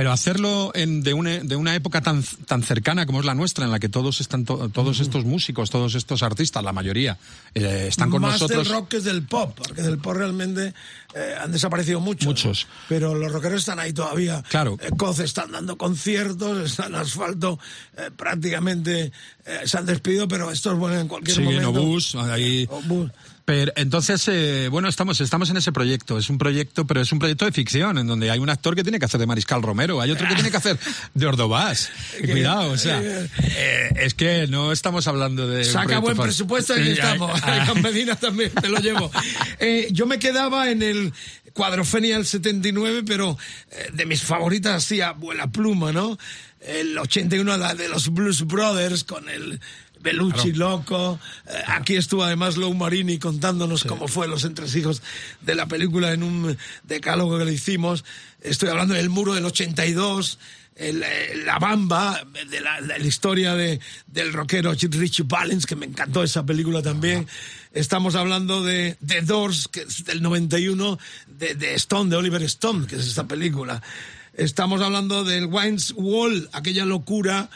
Pero hacerlo en, de, una, de una época tan, tan cercana como es la nuestra, en la que todos están to- todos estos músicos, todos estos artistas, la mayoría, eh, están con Más nosotros. del rock que del pop, porque del pop realmente eh, han desaparecido muchos. Muchos. Pero los rockeros están ahí todavía. Claro. Eh, Coz están dando conciertos, están en asfalto, eh, prácticamente eh, se han despedido, pero esto es bueno en cualquier Sí, momento. Obús, ahí. Obús. Pero entonces, eh, bueno, estamos, estamos en ese proyecto. Es un proyecto, pero es un proyecto de ficción, en donde hay un actor que tiene que hacer de Mariscal Romero, hay otro que tiene que hacer de Ordovás. Cuidado, o sea, eh, es que no estamos hablando de. Saca buen fácil. presupuesto y estamos. ah, Con Medina también te lo llevo. Eh, yo me quedaba en el Cuadrofenia del 79, pero eh, de mis favoritas, así, abuela pluma, ¿no? El 81, la de los Blues Brothers, con el Bellucci loco. Eh, aquí estuvo además Lou Marini contándonos cómo fue los entresijos de la película en un decálogo que le hicimos. Estoy hablando del muro del 82. el, eh, la Bamba, de la, la historia de, del rockero Richie Valens, que me encantó esa película también. Estamos hablando de The Doors, que es del 91, de, de Stone, de Oliver Stone, que es esta película. Estamos hablando del Wines Wall, aquella locura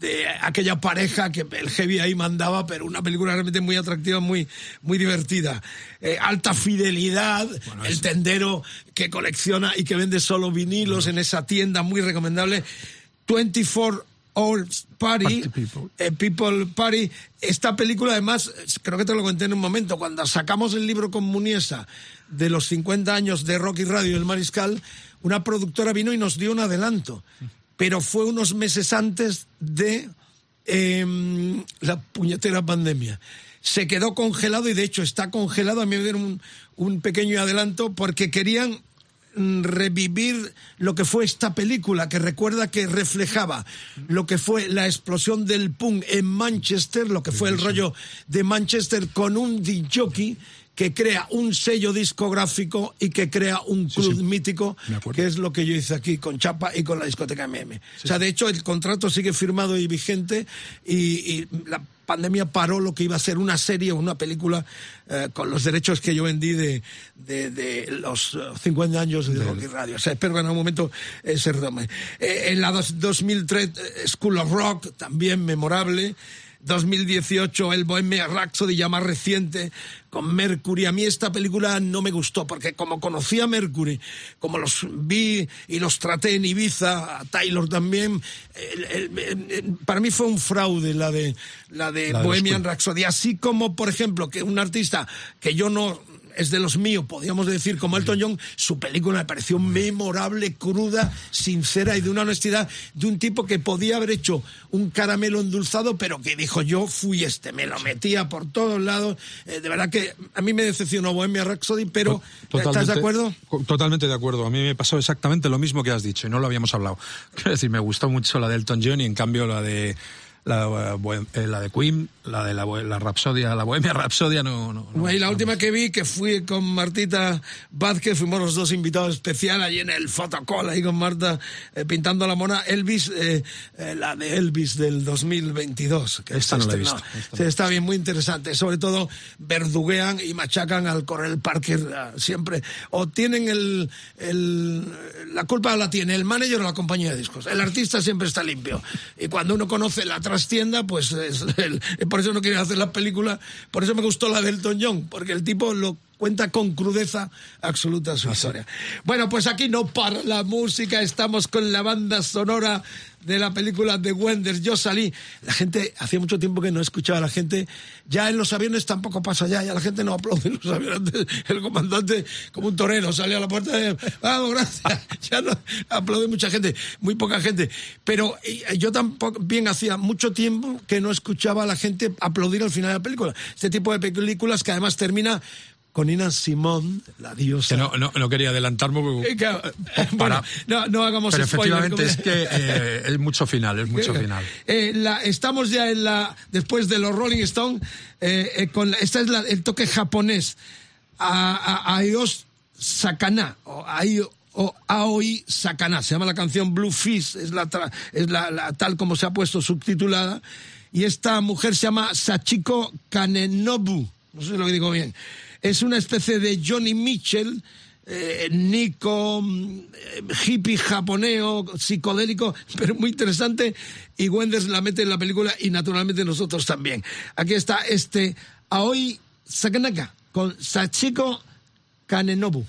de aquella pareja que el heavy ahí mandaba, pero una película realmente muy atractiva, muy, muy divertida. Eh, alta fidelidad, el tendero que colecciona y que vende solo vinilos en esa tienda, muy recomendable. 24 Hours Party, eh, People Party. Esta película, además, creo que te lo conté en un momento, cuando sacamos el libro con Muniesa de los 50 años de Rocky Radio y el Mariscal, una productora vino y nos dio un adelanto pero fue unos meses antes de eh, la puñetera pandemia. Se quedó congelado y de hecho está congelado. A mí me dieron un, un pequeño adelanto porque querían mm, revivir lo que fue esta película, que recuerda que reflejaba lo que fue la explosión del punk en Manchester, lo que fue el rollo de Manchester con un jockey que crea un sello discográfico y que crea un club mítico, que es lo que yo hice aquí con Chapa y con la discoteca MM. o sea, de hecho, el contrato sigue firmado y vigente y, y la pandemia paró lo que iba a ser una serie o una película eh, con los derechos que yo vendí de, de, de los eh, 50 años de Rocky Radio. O sea, espero que en algún momento eh, se retome. Eh, en la dos- 2003, eh, School of Rock, también memorable. 2018 el Bohemian Rhapsody ya más reciente con Mercury. A mí esta película no me gustó porque como conocí a Mercury, como los vi y los traté en Ibiza, a Taylor también, el- el- el- para mí fue un fraude la de la de La Bohemian. Rhapsody. Así como, por ejemplo, que un artista que yo no es de los míos, podríamos decir, como Elton John, su película me pareció memorable, cruda, sincera y de una honestidad de un tipo que podía haber hecho un caramelo endulzado, pero que dijo yo fui este, me lo metía por todos lados. Eh, de verdad que a mí me decepcionó Bohemia Rhapsody, pero ¿estás de acuerdo? Totalmente de acuerdo. A mí me pasó exactamente lo mismo que has dicho y no lo habíamos hablado. Quiero decir, me gustó mucho la de Elton John y en cambio la de la, eh, eh, la de Queen, la de la, la Rapsodia, la Bohemia Rapsodia no... no, no. y la última que vi, que fui con Martita Vázquez, fuimos los dos invitados especiales allí en el Fotocall, ahí con Marta, eh, pintando la mona, Elvis, eh, eh, la de Elvis del 2022. Que Esta se no la he estrenó. visto, está bien, muy interesante. Sobre todo, verduguean y machacan al Coronel Parker ah, siempre. O tienen el, el- La culpa la tiene el manager o la compañía de discos. El artista siempre está limpio. Y cuando uno conoce la trastienda, pues es el- por eso no quiere hacer la película. Por eso me gustó la de Elton John, porque el tipo lo cuenta con crudeza absoluta su historia. Bueno, pues aquí no para la música, estamos con la banda sonora de la película de Wenders. Yo salí, la gente, hacía mucho tiempo que no escuchaba a la gente, ya en los aviones tampoco pasa ya, ya la gente no aplaude en los aviones. El comandante, como un torero, sale a la puerta de, vamos, gracias, ya no aplaude mucha gente, muy poca gente. Pero eh, yo tampoco, bien, hacía mucho tiempo que no escuchaba a la gente aplaudir al final de la película. Este tipo de películas que además termina con Nina Simón, la diosa. Que no, no, no quería adelantarme porque... Eh, claro, eh, Para- bueno, no, no hagamos Pero spoiler, efectivamente como- es que eh, es mucho final, es mucho final. Eh, la- estamos ya en la después de los Rolling Stone eh, eh, con la- esta es la- el toque japonés. A, a, Aios Sakana o o Aoi Sakana se llama la canción Blue Fish es la, tra- es la, la- tal como se ha puesto subtitulada. Y esta mujer se llama Sachiko Kanenobu no sé si lo digo bien es una especie de Johnny Mitchell eh, Nico, mm, eh, hippie japoneo, psicodélico, pero muy interesante. Y Wenders la mete en la película y naturalmente nosotros también. Aquí está este Aoi Sakanaka con Sachiko Kanenobu.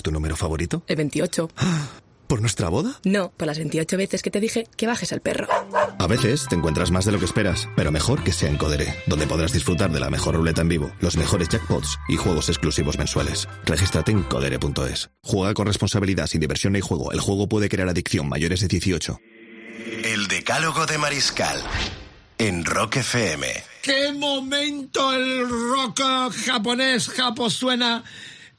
Es tu número favorito? El 28. ¿Por nuestra boda? No, por las 28 veces que te dije que bajes al perro. A veces te encuentras más de lo que esperas, pero mejor que sea en Codere, donde podrás disfrutar de la mejor ruleta en vivo, los mejores jackpots y juegos exclusivos mensuales. Regístrate en codere.es. Juega con responsabilidad sin diversión ni juego. El juego puede crear adicción mayores de 18. El Decálogo de Mariscal en Rock FM. ¡Qué momento el rock japonés japo suena!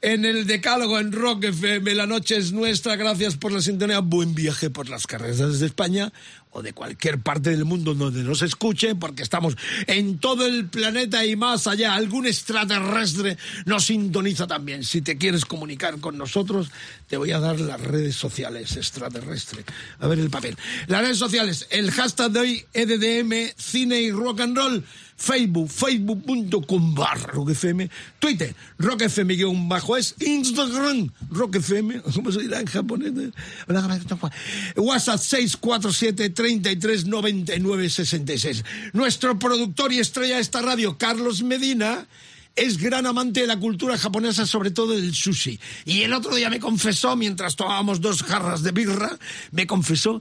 En el Decálogo en Rock FM, la noche es nuestra. Gracias por la sintonía. Buen viaje por las carreteras de España o de cualquier parte del mundo donde nos escuche, porque estamos en todo el planeta y más allá. Algún extraterrestre nos sintoniza también. Si te quieres comunicar con nosotros, te voy a dar las redes sociales extraterrestre. A ver el papel. Las redes sociales, el hashtag de hoy, EDDM, cine y rock and roll. Facebook, facebook.com barra rockfm, Twitter, rockfm guion bajo es, Instagram, rockfm, ¿cómo se dirá en japonés? WhatsApp 647 33 99 66. Nuestro productor y estrella de esta radio, Carlos Medina, es gran amante de la cultura japonesa, sobre todo del sushi. Y el otro día me confesó, mientras tomábamos dos jarras de birra, me confesó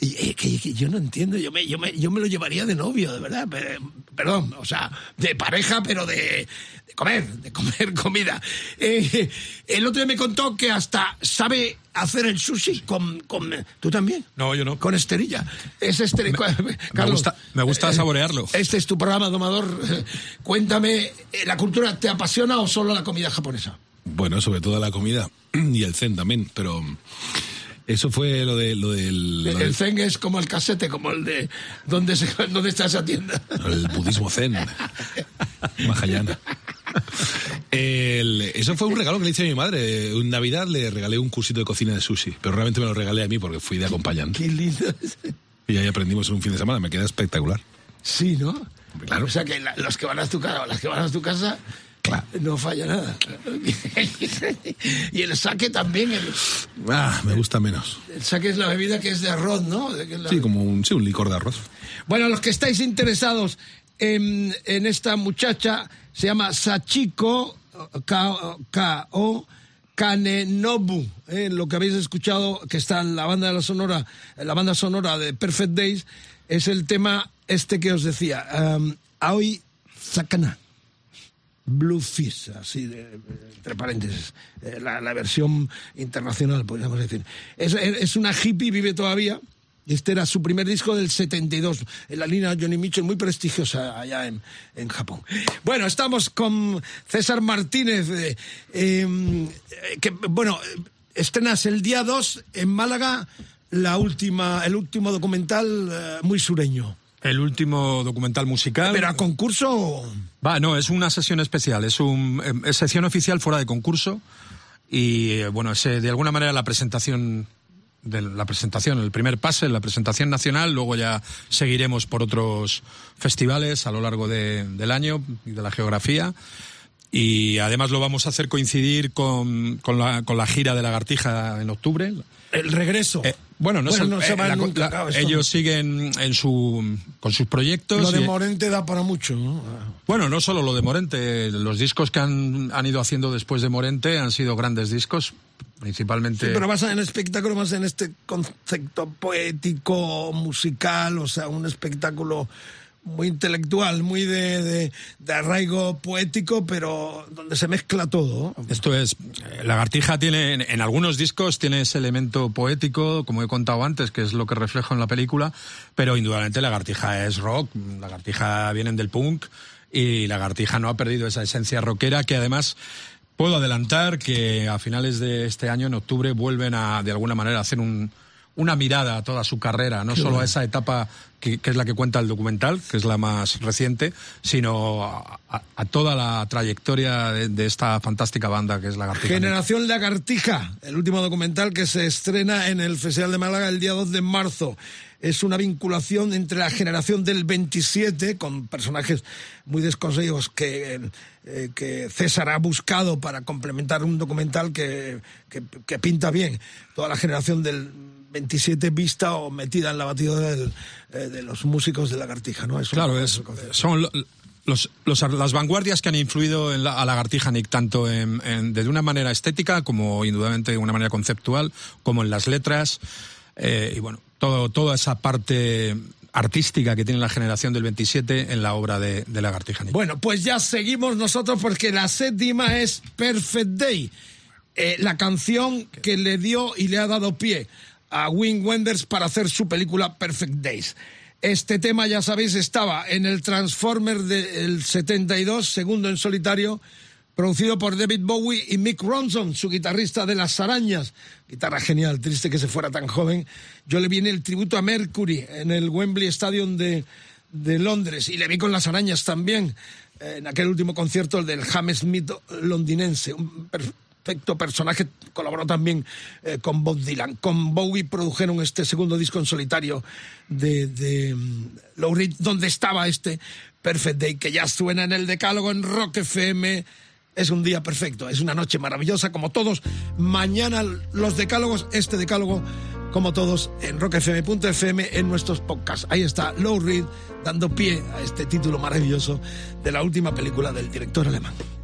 y, eh, que, que yo no entiendo, yo me, yo, me, yo me lo llevaría de novio, de verdad. pe- Perdón, o sea, de pareja, pero de, de comer, de comer comida. Eh, el otro día me contó que hasta sabe hacer el sushi con... con ¿Tú también? No, yo no. Con esterilla. Es esterilla. Me gusta, me gusta saborearlo. Este es tu programa, domador. Eh, Cuéntame, eh, ¿la cultura te apasiona o solo la comida japonesa? Bueno, sobre todo la comida y el zen también, pero eso fue lo de lo del lo El zen es como el casete, como el de... ¿Dónde, se, dónde está esa tienda? el budismo zen, Mahayana. El- eso fue un regalo que le hice a mi madre. En Navidad le regalé un cursito de cocina de sushi, pero realmente me lo regalé a mí porque fui de acompañante. Qué lindo. Y ahí aprendimos en un fin de semana, me queda espectacular. Sí, ¿no? Claro. O sea que la- los que van a tu casa o las que van a tu casa no falla nada. y el saque también. El, Ah, me gusta menos. el saque es la bebida que es de arroz, ¿no? La- Sí, como un, sí, un licor de arroz. Bueno, los que estáis interesados en, en esta muchacha, se llama Sachiko K.O. Kanenobu, eh, lo que habéis escuchado que está en la banda de la sonora, en la banda sonora de Perfect Days, es el tema este que os decía, um, Aoi Sakana. Bluefish, así de, entre paréntesis, eh, la, versión internacional, podríamos decir. Es, es una hippie, vive todavía. Este era su primer disco del 72, en la línea Johnny Mitchell, muy prestigiosa allá en, en Japón. Bueno, estamos con César Martínez, eh, eh, que, bueno, estrenas el día 2 en Málaga la última, el último documental muy sureño. El último documental musical. ¿Pero a concurso? Va, no, es una sesión especial, es un eh, es sección oficial fuera de concurso y eh, bueno, es eh, de alguna manera la presentación de la presentación, el primer pase, la presentación nacional, luego ya seguiremos por otros festivales a lo largo de- del año y de la geografía. Y además lo vamos a hacer coincidir con, con, la, con la gira de Lagartija en octubre. El regreso. Bueno, no, Bueno, el- no se eh, va la- nunca, la- claro, esto ellos no. siguen en su, con sus proyectos. Lo de y- Morente da para mucho, ¿no? bueno, no solo lo de Morente, los discos que han, han ido haciendo después de Morente han sido grandes discos, principalmente... Sí, pero más en espectáculo, más en este concepto poético, musical, o sea, un espectáculo muy intelectual, muy de, de- arraigo poético, pero donde se mezcla todo. Esto es, eh, Lagartija tiene, en, en algunos discos tiene ese elemento poético, como he contado antes, que es lo que reflejo en la película, pero indudablemente Lagartija es rock, Lagartija vienen del punk y Lagartija no ha perdido esa esencia rockera que además puedo adelantar que a finales de este año, en octubre, vuelven a de alguna manera a hacer un, una mirada a toda su carrera, no Qué solo bueno. a esa etapa que, que es la que cuenta el documental, que es la más reciente, sino a, a- a toda la trayectoria de, de esta fantástica banda que es Lagartija. Generación Lagartija, el último documental que se estrena en el Festival de Málaga el día 2 de marzo. Es una vinculación entre la generación del 27, con personajes muy desconocidos que, eh, que César ha buscado para complementar un documental que, que- que pinta bien. Toda la generación del 27 vista o metida en la batidora del, eh, de los músicos de Lagartija, ¿no? Claro, es, son lo- los, los- las vanguardias que han influido en la, a Lagartija Nick, tanto en, en- de una manera estética como indudablemente de una manera conceptual, como en las letras, eh, y bueno, todo, toda esa parte artística que tiene la generación del 27 en la obra de, de Lagartija Nick. Bueno, pues ya seguimos nosotros porque la séptima es Perfect Day, eh, la canción que le dio y le ha dado pie a Wim Wenders para hacer su película Perfect Days. Este tema, ya sabéis, estaba en el Transformer del 72, segundo en solitario, producido por David Bowie y Mick Ronson, su guitarrista de las arañas. Guitarra genial, triste que se fuera tan joven. Yo le vi en el tributo a Mercury en el Wembley Stadium de, de Londres y le vi con las arañas también en aquel último concierto el del Hammersmith londinense. Un perfecto personaje, colaboró también eh, con Bob Dylan. Con Bowie produjeron este segundo disco en solitario de, de mm, Reed, donde estaba este Perfect Day, que ya suena en el decálogo en Rock FM. Es un día perfecto, es una noche maravillosa, como todos. Mañana los decálogos, este decálogo, como todos, en rockfm.fm, en nuestros podcasts. Ahí está Lou Reed dando pie a este título maravilloso de la última película del director alemán.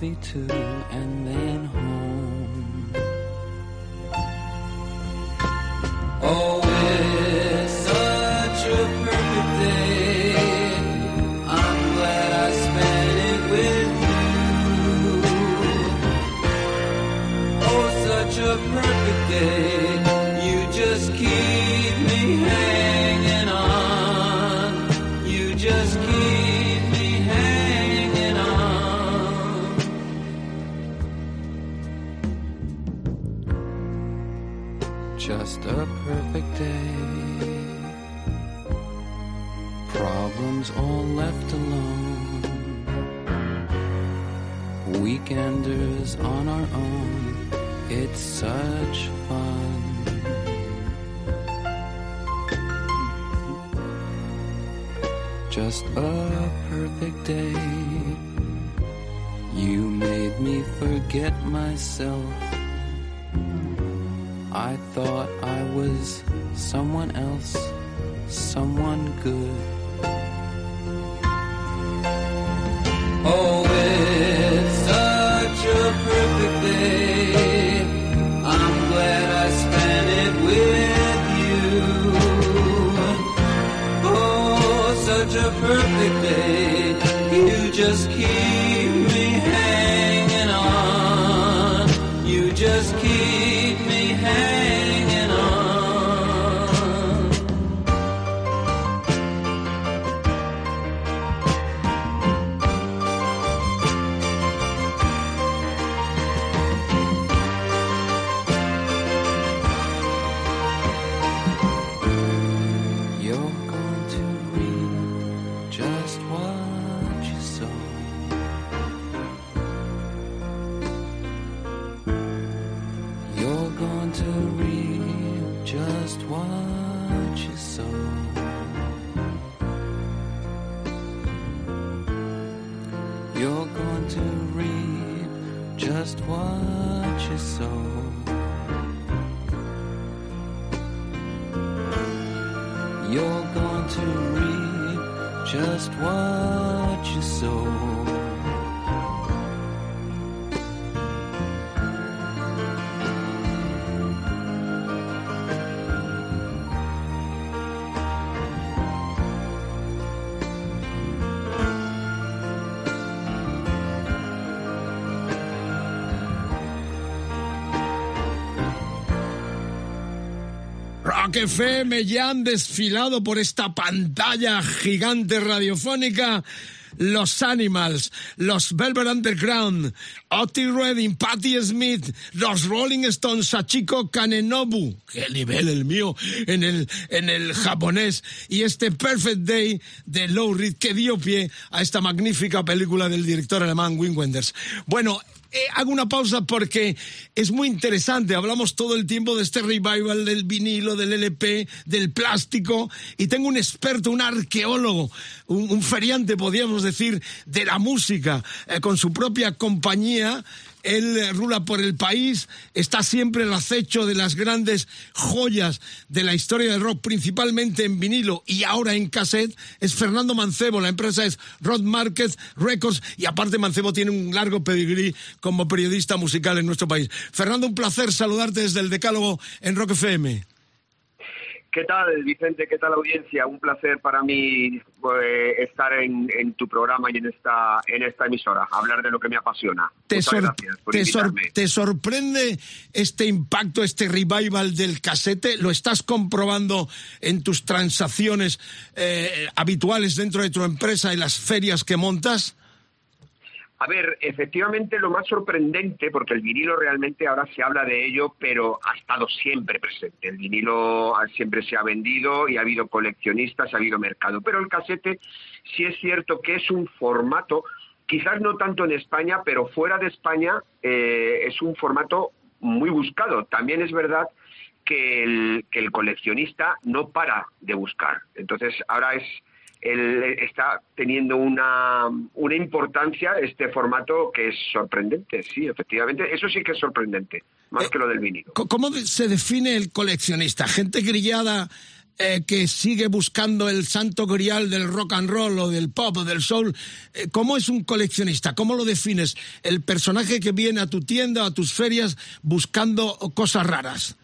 Movie too, and then home. Rock FM ya han desfilado por esta pantalla gigante radiofónica los Animals, los Velvet Underground, Otis Redding, Patti Smith, los Rolling Stones, Sachiko Kanenobu, qué nivel el mío en el, en el japonés, y este Perfect Day de Low Reed que dio pie a esta magnífica película del director alemán Wim Wenders. Bueno, eh, hago una pausa porque es muy interesante. Hablamos todo el tiempo de este revival del vinilo, del LP, del plástico. Y tengo un experto, un arqueólogo, un, feriante, podríamos decir, de la música, eh, con su propia compañía. Él eh, rula por el país, está siempre al acecho de las grandes joyas de la historia del rock, principalmente en vinilo y ahora en cassette. Es Fernando Mancebo, la empresa es Rod Market Records y aparte Mancebo tiene un largo pedigrí como periodista musical en nuestro país. Fernando, un placer saludarte desde el Decálogo en Rock FM. ¿Qué tal, Vicente? ¿Qué tal, audiencia? Un placer para mí eh, estar en, en tu programa y en esta, en esta emisora, hablar de lo que me apasiona. ¿Te, Muchas sor- te sor- te sorprende este impacto, este revival del casete? ¿Lo estás comprobando en tus transacciones eh, habituales dentro de tu empresa y las ferias que montas? A ver, efectivamente lo más sorprendente, porque el vinilo realmente ahora se habla de ello, pero ha estado siempre presente. El vinilo siempre se ha vendido y ha habido coleccionistas, ha habido mercado. Pero el casete sí es cierto que es un formato, quizás no tanto en España, pero fuera de España eh, es un formato muy buscado. También es verdad que el coleccionista no para de buscar. Entonces ahora es el- está teniendo una, una importancia este formato que es sorprendente, sí, efectivamente. Eso sí que es sorprendente, más que lo del vinilo. ¿Cómo se define el coleccionista? ¿Gente grillada eh, que sigue buscando el santo grial del rock and roll o del pop o del soul? Eh, ¿Cómo es un coleccionista? ¿Cómo lo defines? El personaje que viene a tu tienda, a tus ferias, buscando cosas raras.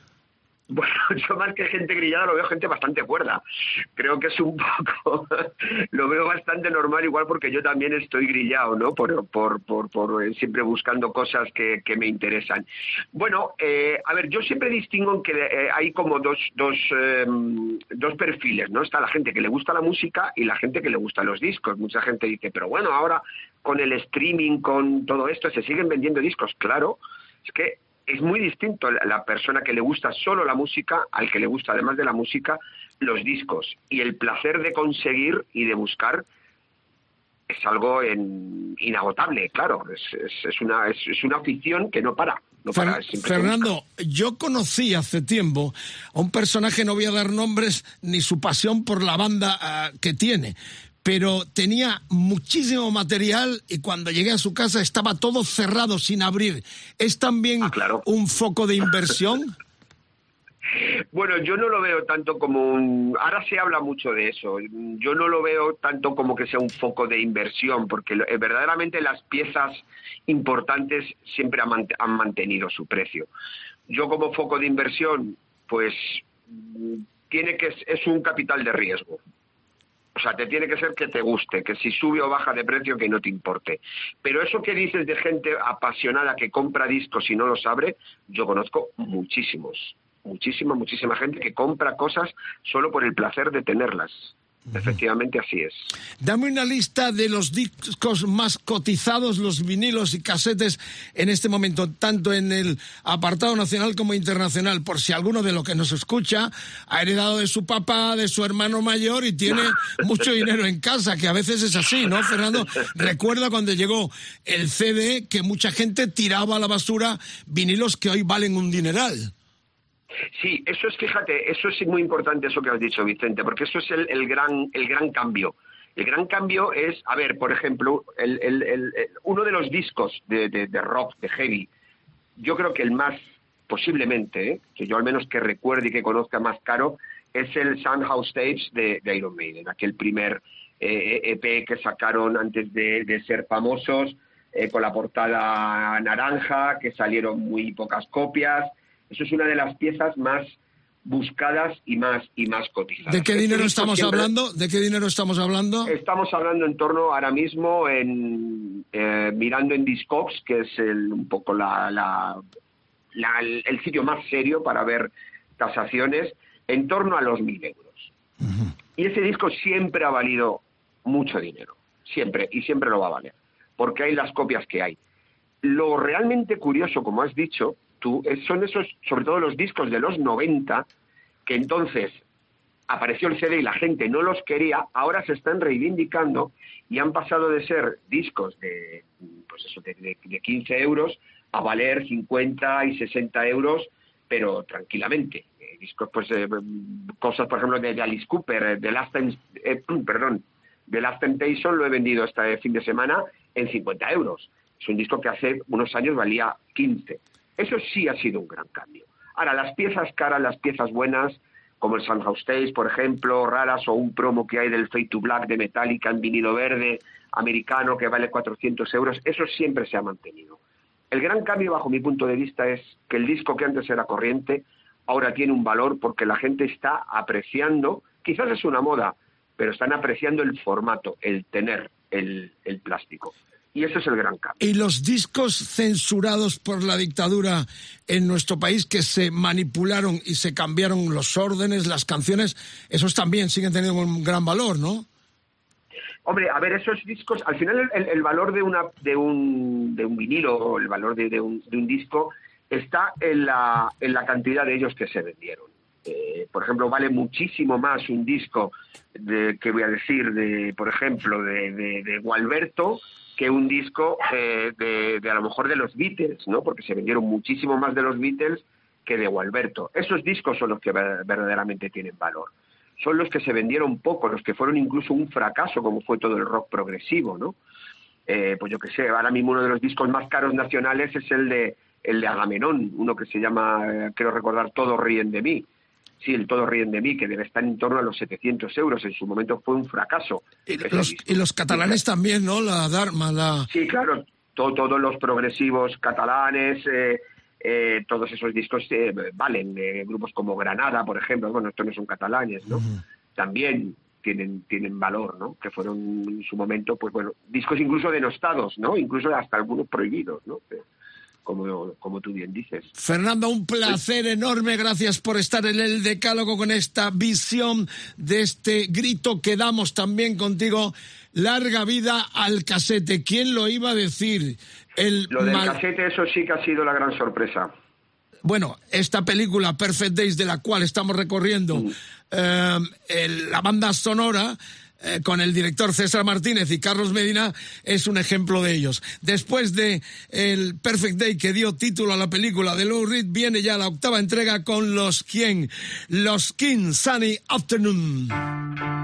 Bueno, yo más que gente grillada lo veo gente bastante cuerda. Creo que es un poco, lo veo bastante normal igual porque yo también estoy grillado, ¿no? Por, por, por, por, eh, siempre buscando cosas que, que me interesan. Bueno, eh, a ver, yo siempre distingo en que eh, hay como dos, dos, eh, dos perfiles, ¿no? Está la gente que le gusta la música y la gente que le gusta los discos. Mucha gente dice, pero bueno, ahora con el streaming, con todo esto, se siguen vendiendo discos. Claro, es que es muy distinto la- persona que le gusta solo la música al que le gusta, además de la música, los discos. Y el placer de conseguir y de buscar es algo en- inagotable, claro. Es, es- es una, es, es una afición que no para. No Fernando, yo conocí hace tiempo a un personaje, no voy a dar nombres ni su pasión por la banda ah, que tiene, pero tenía muchísimo material y cuando llegué a su casa estaba todo cerrado, sin abrir. ¿Es también Ah, un foco de inversión? Bueno, yo no lo veo tanto como un... Ahora se habla mucho de eso. Yo no lo veo tanto como que sea un foco de inversión, porque eh, verdaderamente las piezas importantes siempre han mantenido su precio. Yo como foco de inversión, pues mm, tiene que es un capital de riesgo. O sea, te tiene que ser que te guste, que si sube o baja de precio que no te importe. Pero eso que dices de gente apasionada que compra discos y no los abre, yo conozco muchísimos, muchísima, muchísima gente que compra cosas solo por el placer de tenerlas. Efectivamente así es. Dame una lista de los discos más cotizados, los vinilos y casetes en este momento, tanto en el apartado nacional como internacional, por si alguno de los que nos escucha ha heredado de su papá, de su hermano mayor y tiene mucho dinero en casa, que a veces es así, ¿no, Fernando? Recuerda cuando llegó el CD que mucha gente tiraba a la basura vinilos que hoy valen un dineral. Sí, eso es, fíjate, eso es muy importante eso que has dicho, Vicente, porque eso es el, gran, el gran cambio. El gran cambio es, a ver, por ejemplo, el, uno de los discos de, de- rock, de heavy, yo creo que el más, posiblemente, ¿eh? que yo al menos que recuerde y que conozca más caro, es el Soundhouse Tapes de, de Iron Maiden, aquel primer eh, EP que sacaron antes de, de ser famosos, eh, con la portada naranja, que salieron muy pocas copias. Eso es una de las piezas más buscadas y más y más cotizadas. ¿De qué dinero estamos siempre- hablando? ¿De qué dinero estamos hablando? Estamos hablando en torno ahora mismo en eh, mirando en Discogs, que es el, un poco la, la- la- el, el sitio más serio para ver tasaciones, en torno a los mil euros. Y ese disco siempre ha valido mucho dinero. siempre, y siempre lo va a valer, porque hay las copias que hay. Lo realmente curioso, como has dicho tú, es- son esos, sobre todo los discos de los 90, que entonces apareció el CD y la gente no los quería, ahora se están reivindicando y han pasado de ser discos de, pues eso, de, de- de 15 euros a valer 50 y 60 euros, pero tranquilamente. Eh, discos, pues, eh, cosas, por ejemplo, de, Alice Cooper, eh, de Last eh, perdón, de Last Temptation lo he vendido este fin de semana en 50 euros. Es un disco que hace unos años valía 15. Eso sí ha sido un gran cambio. Ahora, las piezas caras, las piezas buenas, como el Sunhouse Days, por ejemplo, raras, o un promo que hay del Fade to Black de Metallica en vinilo verde americano que vale 400 euros, eso siempre se ha mantenido. El gran cambio, bajo mi punto de vista, es que el disco que antes era corriente, ahora tiene un valor porque la gente está apreciando, quizás es una moda, pero están apreciando el formato, el tener el plástico. Y ese es el gran cambio. Y los discos censurados por la dictadura en nuestro país que se manipularon y se cambiaron los órdenes, las canciones, esos también siguen teniendo un gran valor, ¿no? Hombre, a ver, esos discos, al final el, el valor de una de un, de un vinilo, o el valor de, de un, de un disco, está en la, en la cantidad de ellos que se vendieron. Eh, por ejemplo, vale muchísimo más un disco de, que voy a decir, de, por ejemplo, de, de, de Gualberto, que un disco eh, de, a lo mejor de los Beatles, ¿no? Porque se vendieron muchísimo más de los Beatles que de Gualberto. Esos discos son los que ver- verdaderamente tienen valor. Son los que se vendieron poco, los que fueron incluso un fracaso, como fue todo el rock progresivo, ¿no? Eh, pues yo qué sé, ahora mismo uno de los discos más caros nacionales es el de el de Agamenón, uno que se llama, eh, creo recordar, Todos ríen de mí. Sí, el Todos ríen de mí, que debe estar en torno a los 700 euros. En su momento fue un fracaso. Los, y los catalanes también, ¿no? La Dharma, la... Sí, claro, to- todos los progresivos catalanes, eh, eh, todos esos discos eh, valen. eh, grupos como Granada, por ejemplo, bueno, estos no son catalanes, ¿no? También tienen, tienen valor, ¿no? Que fueron en su momento, pues bueno, discos incluso denostados, ¿no? Incluso hasta algunos prohibidos, ¿no? Como, como tú bien dices. Fernando, un placer enorme. Gracias por estar en el Decálogo con esta visión de este grito que damos también contigo. Larga vida al casete. ¿Quién lo iba a decir? El Lo del mal- casete, eso sí que ha sido la gran sorpresa. Bueno, esta película Perfect Days de la cual estamos recorriendo Mm. eh, el- la banda sonora eh, con el director César Martínez y Carlos Medina es un ejemplo de ellos. Después de el Perfect Day que dio título a la película de Lou Reed viene ya la octava entrega con los quién, los King Sunny Afternoon.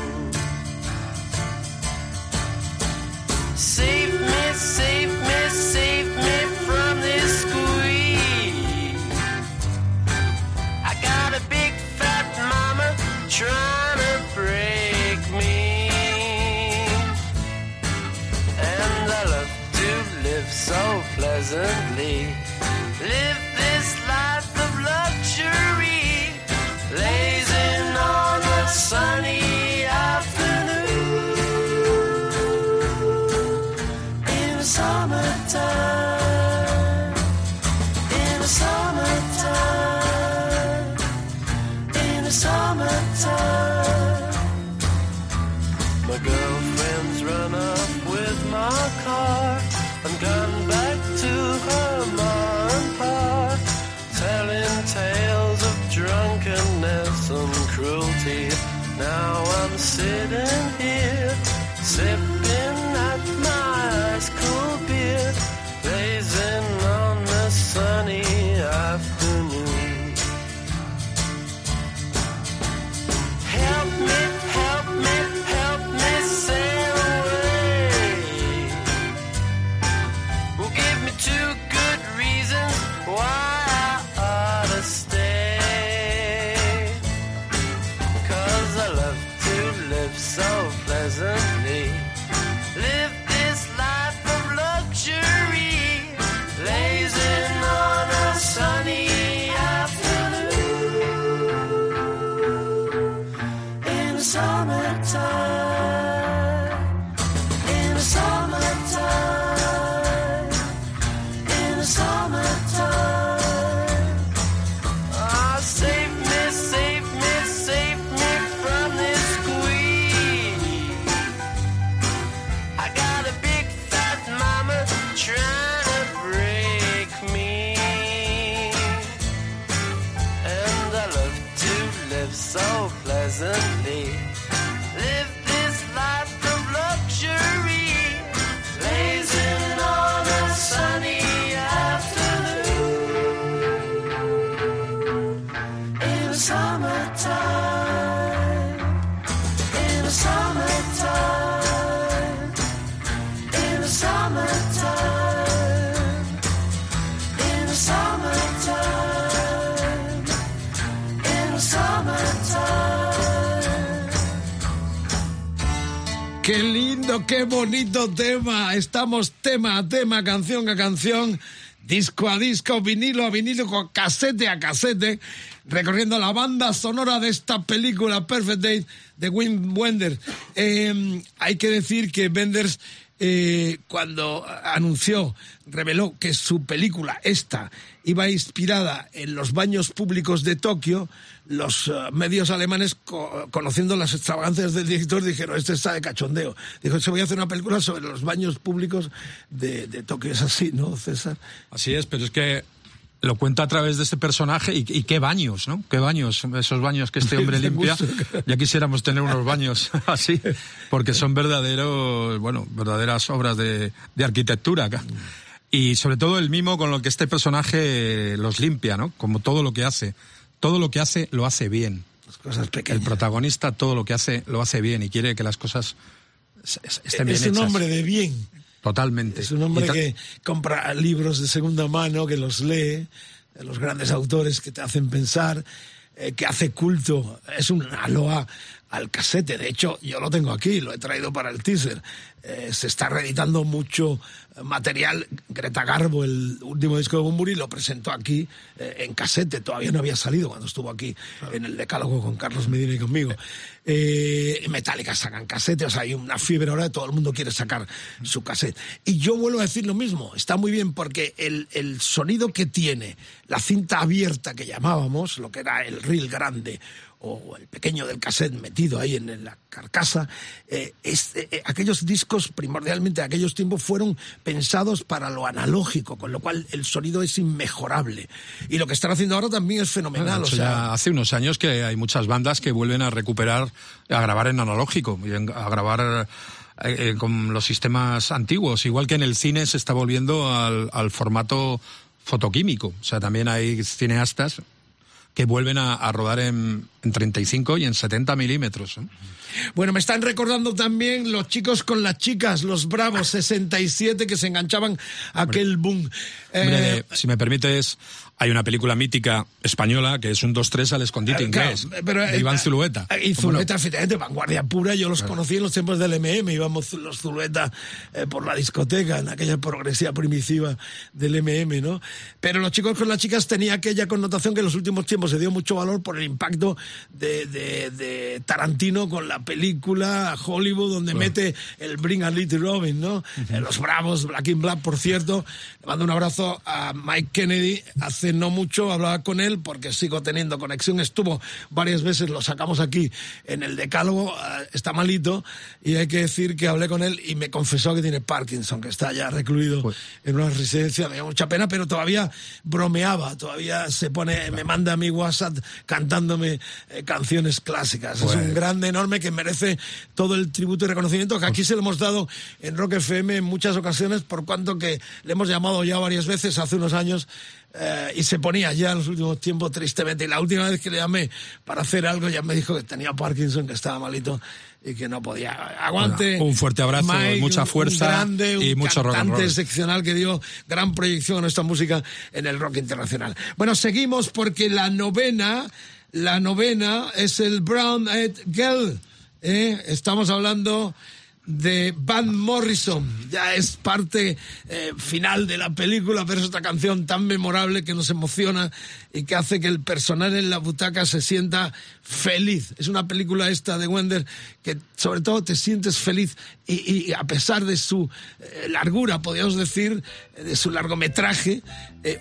Pleasantly. Bonito, qué bonito tema. Estamos tema a tema, canción a canción, disco a disco, vinilo a vinilo, con casete a casete, recorriendo la banda sonora de esta película Perfect Day de Wim Wenders. Eh, hay que decir que Wenders eh, cuando anunció, reveló que su película, esta, iba inspirada en los baños públicos de Tokio, los eh, medios alemanes, co- conociendo las extravagancias del director, dijeron, este está de cachondeo. Dijo, se voy a hacer una película sobre los baños públicos de, de Tokio. Es así, ¿no, César? Así es, pero es que lo cuenta a través de este personaje y, y qué baños, ¿no? Qué baños, esos baños que este hombre limpia. Ya quisiéramos tener unos baños así, porque son verdaderos, bueno, verdaderas obras de, de arquitectura. acá. Y sobre todo el mimo con lo que este personaje los limpia, ¿no? Como todo lo que hace. Todo lo que hace, lo hace bien. Las cosas pequeñas. El protagonista todo lo que hace, lo hace bien y quiere que las cosas estén bien es un hombre de bien. Totalmente. Es un hombre ta- que compra libros de segunda mano, que los lee, de los grandes autores que te hacen pensar, eh, que hace culto. Es un aloa al casete. De hecho, yo lo tengo aquí, lo he traído para el teaser. Eh, se está reeditando mucho eh, material. Greta Garbo, el último disco de Bumburi, lo presentó aquí eh, en casete. Todavía no había salido cuando estuvo aquí en el decálogo con Carlos Medina y conmigo. Eh, Metallica sacan casete, o sea, hay una fiebre ahora, todo el mundo quiere sacar su cassette. Y yo vuelvo a decir lo mismo, está muy bien porque el, el sonido que tiene la cinta abierta que llamábamos, lo que era el reel grande, o el pequeño del cassette metido ahí en, la carcasa, eh, es- eh, aquellos discos primordialmente de aquellos tiempos fueron pensados para lo analógico, con lo cual el sonido es inmejorable. Y lo que están haciendo ahora también es fenomenal. O sea, hace unos años que hay muchas bandas que vuelven a recuperar, a grabar en analógico, y en- a grabar eh, eh, con los sistemas antiguos, igual que en el cine se está volviendo al, al formato fotoquímico. O sea, también hay cineastas que vuelven a, rodar en, en 35 y en 70 milímetros. Bueno, me están recordando también los chicos con las chicas, los Bravos 67 que se enganchaban a aquel boom. Hombre, Eh, si me permites, hay una película mítica española que es un 2-3 al escondite Claro, inglés, pero, de eh, Iván Zulueta. Y ¿Cómo no? Zulueta, efectivamente, vanguardia pura. Yo los conocí en los tiempos del MM. Íbamos los Zulueta eh, por la discoteca, en aquella progresiva primitiva del MM, ¿no? Pero los chicos con las chicas tenía aquella connotación que en los últimos tiempos se dio mucho valor por el impacto de, de- de Tarantino con la película Hollywood, donde mete el Bring a Little Robin, ¿no? Eh, los Bravos, Black in Black, por cierto. Le mando un abrazo a Mike Kennedy. Hace no mucho hablaba con él porque sigo teniendo conexión. Estuvo varias veces, lo sacamos aquí en el decálogo. eh, Está malito y hay que decir que hablé con él y me confesó que tiene Parkinson, que está ya recluido Pues en una residencia. Me dio mucha pena, pero todavía bromeaba, todavía se pone, me manda a mi WhatsApp cantándome eh, canciones clásicas. Es Pues- un grande, enorme que merece todo el tributo y reconocimiento que aquí se le hemos dado en Rock FM en muchas ocasiones, por cuanto que le hemos llamado ya varias veces hace unos años eh, y se ponía ya en los últimos tiempos tristemente. Y la última vez que le llamé para hacer algo ya me dijo que tenía Parkinson, que estaba malito y que no podía. Aguante. Bueno, un fuerte abrazo, mucha un- fuerza un grande, y un mucho rock and roll. excepcional que dio gran proyección a nuestra música en el rock internacional. Bueno, seguimos porque la novena, la novena es el Brown Eyed Girl. ¿Eh? Estamos hablando de Van Morrison. Ya es parte eh, final de la película, pero es otra canción tan memorable que nos emociona y que hace que el personal en la butaca se sienta feliz. Es una película esta de Wender que sobre todo te sientes feliz y, a pesar de su eh, largura, podríamos decir, eh, de su largometraje,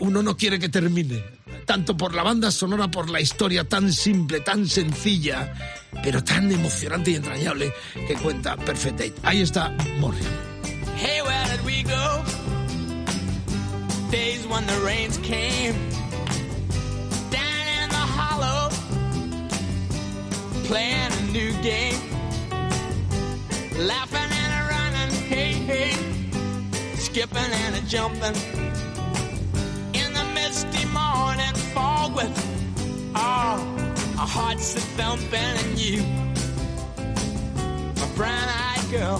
uno no quiere que termine. Tanto por la banda sonora, por la historia tan simple, tan sencilla, pero tan emocionante y entrañable que cuenta Perfect Eight. Ahí está Morrison. Hey, where did we go? Days when the rains came. Down in the hollow. Playing a new game. Laughing and a running. Hey, hey. Skipping and a jumping. misty morning fog with oh, our hearts are thumping and you, my brown-eyed girl.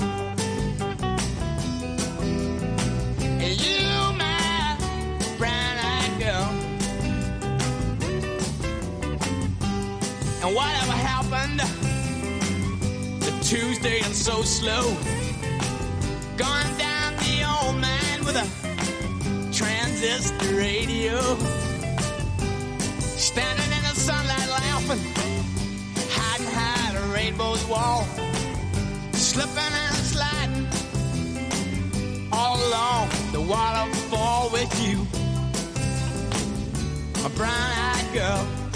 And you, my brown-eyed girl. And whatever happened to Tuesday and so slow, gone down the old man with a transistor radio. Standing in the sunlight laughing, hiding behind a rainbow's wall. Slipping and sliding all along the waterfall with you. A brown eyed girl.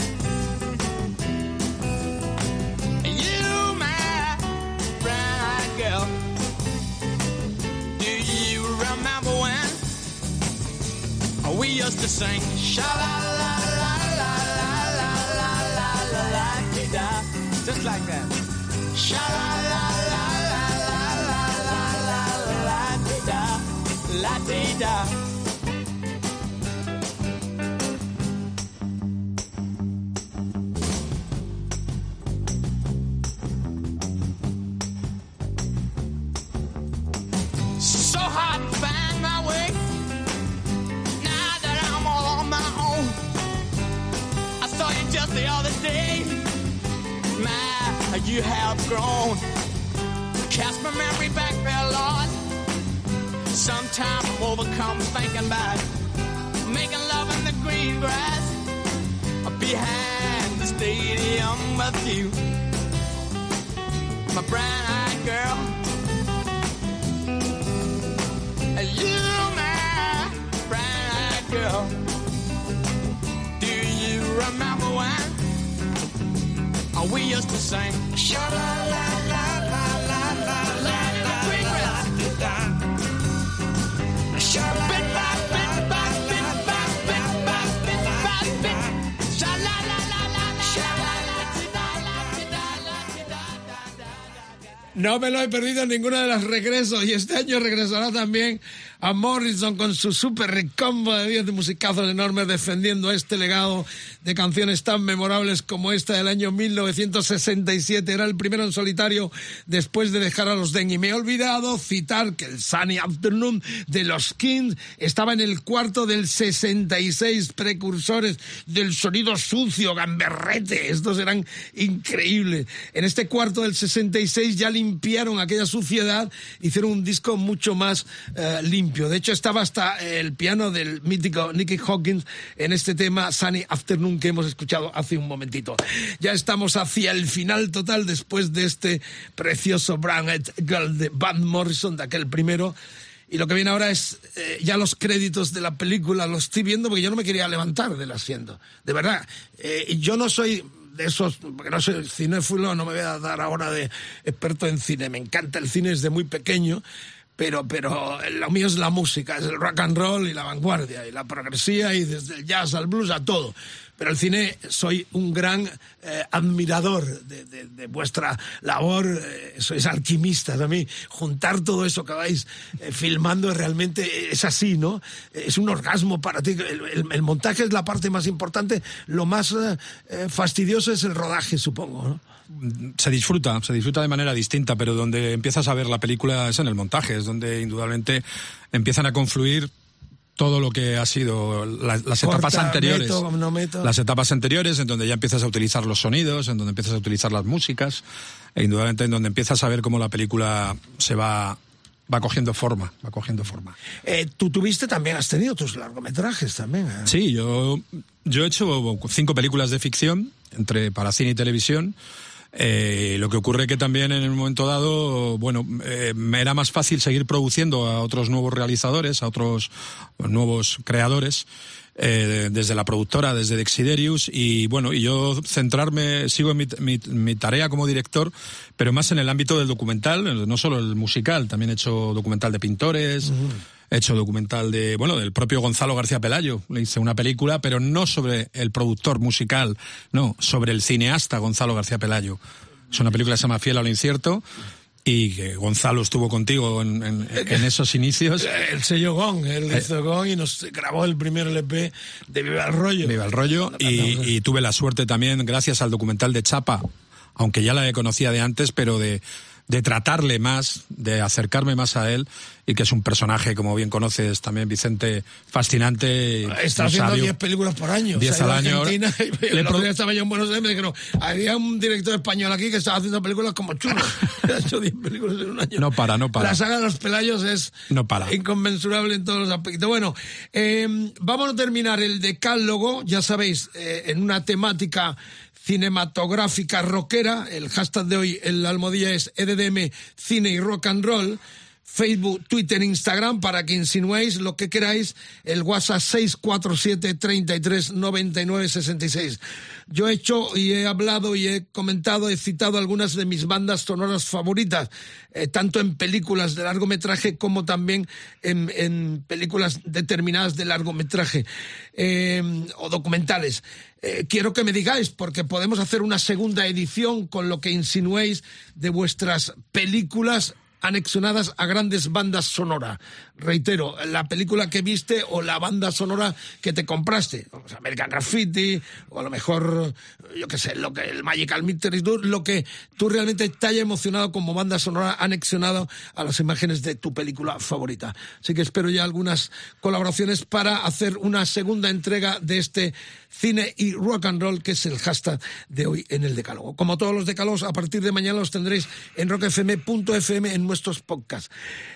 We used to sing sha la la la la la la la la la la da just like that. Sha la la la la la la la la la da la dee da. You have grown. Cast my memory back there, Lord. Sometimes I'm overcome thinking about making love in the green grass behind the stadium with you. My brown eyed girl. You, my brown-eyed girl. Do you remember when we used to sing? Sha la No me lo he perdido en ninguna de las regresos y este año regresará también a Morrison con su super recombo de 10 de musicazos enormes defendiendo este legado de canciones tan memorables como esta del año 1967. Era el primero en solitario después de dejar a los Den. Y me he olvidado citar que el Sunny Afternoon de los Kings estaba en el cuarto del 66 precursores del sonido sucio, gamberrete. Estos eran increíbles. En este cuarto del 66 ya limpiaron aquella suciedad, hicieron un disco mucho más eh, limpio. De hecho, estaba hasta el piano del mítico Nicky Hawkins en este tema Sunny Afternoon que hemos escuchado hace un momentito. Ya estamos hacia el final total después de este precioso Brown Eyed Girl de Van Morrison, de aquel primero. Y lo que viene ahora es eh, ya los créditos de la película, los estoy viendo porque yo no me quería levantar del asiento. De verdad, eh, yo no soy de esos, no soy cinéfilo, no me voy a dar ahora de experto en cine. Me encanta el cine desde muy pequeño, pero, pero lo mío es la música, es el rock and roll y la vanguardia, y la progresía, y desde el jazz al blues a todo. Pero el cine, soy un gran eh, admirador de, vuestra labor, eh, sois alquimistas. A mí, juntar todo eso que vais eh, filmando realmente es así, ¿no? Es un orgasmo para ti. El, montaje es la parte más importante, lo más fastidioso es el rodaje, supongo, ¿no? se disfruta, se disfruta de manera distinta, pero donde empiezas a ver la película es en el montaje, es donde indudablemente empiezan a confluir todo lo que ha sido las, las Corta, etapas anteriores. meto, no meto. Las etapas anteriores en donde ya empiezas a utilizar los sonidos, en donde empiezas a utilizar las músicas, e indudablemente en donde empiezas a ver cómo la película se va va cogiendo forma, va cogiendo forma. Eh, tú tuviste también, has tenido tus largometrajes también. ¿eh? Sí, yo, yo he hecho cinco películas de ficción, entre para cine y televisión. Eh, lo que ocurre que también en el momento dado, bueno, eh, me era más fácil seguir produciendo a otros nuevos realizadores, a otros nuevos creadores. Eh, desde la productora, desde Dexiderius, y bueno, y yo centrarme, sigo en mi, mi, mi, tarea como director, pero más en el ámbito del documental, no solo el musical, también he hecho documental de pintores. He hecho documental de, bueno, del propio Gonzalo García Pelayo, le hice una película, pero no sobre el productor musical, no, sobre el cineasta Gonzalo García Pelayo. Es una película que se llama Fiel a lo incierto, y que Gonzalo estuvo contigo en, en, en esos inicios. El sello Gong, él Eh. hizo Gong y nos grabó el primer LP de Viva el Rollo. Viva el Rollo y, y, tuve la suerte también, gracias al documental de Chapa, aunque ya la conocía de antes, pero de, de tratarle más, de acercarme más a él y que es un personaje, como bien conoces también, Vicente, fascinante. Está haciendo sabio. 10 películas por año. 10 Se ha ido al año. Argentina y Le el otro pro- día estaba yo en Buenos Aires y me dijeron, había un director español aquí que estaba haciendo películas como chulo. ha hecho 10 películas en un año. No para, no para. La saga de los Pelayos es No para. inconmensurable en todos los aspectos. Bueno, eh, vamos a terminar el decálogo, ya sabéis, eh, en una temática cinematográfica rockera. El hashtag de hoy, el almohadilla es EDDM Cine y Rock and Roll. Facebook, Twitter, Instagram, para que insinuéis lo que queráis. El WhatsApp 647 33 99 66. Yo he hecho y he hablado y he comentado, he citado algunas de mis bandas sonoras favoritas, eh, tanto en películas de largometraje como también en, películas determinadas de largometraje eh, o documentales. Eh, quiero que me digáis, porque podemos hacer una segunda edición con lo que insinuéis de vuestras películas anexionadas a grandes bandas sonoras. Reitero, la película que viste o la banda sonora que te compraste. American Graffiti, o a lo mejor, yo qué sé, lo que, el Magical Mystery Tour, lo que tú realmente te haya emocionado como banda sonora anexionado a las imágenes de tu película favorita. Así que espero ya algunas colaboraciones para hacer una segunda entrega de este cine y rock and roll, que es el hashtag de hoy en el Decálogo. Como todos los Decálogos, a partir de mañana los tendréis en rockfm.fm en nuestros podcasts.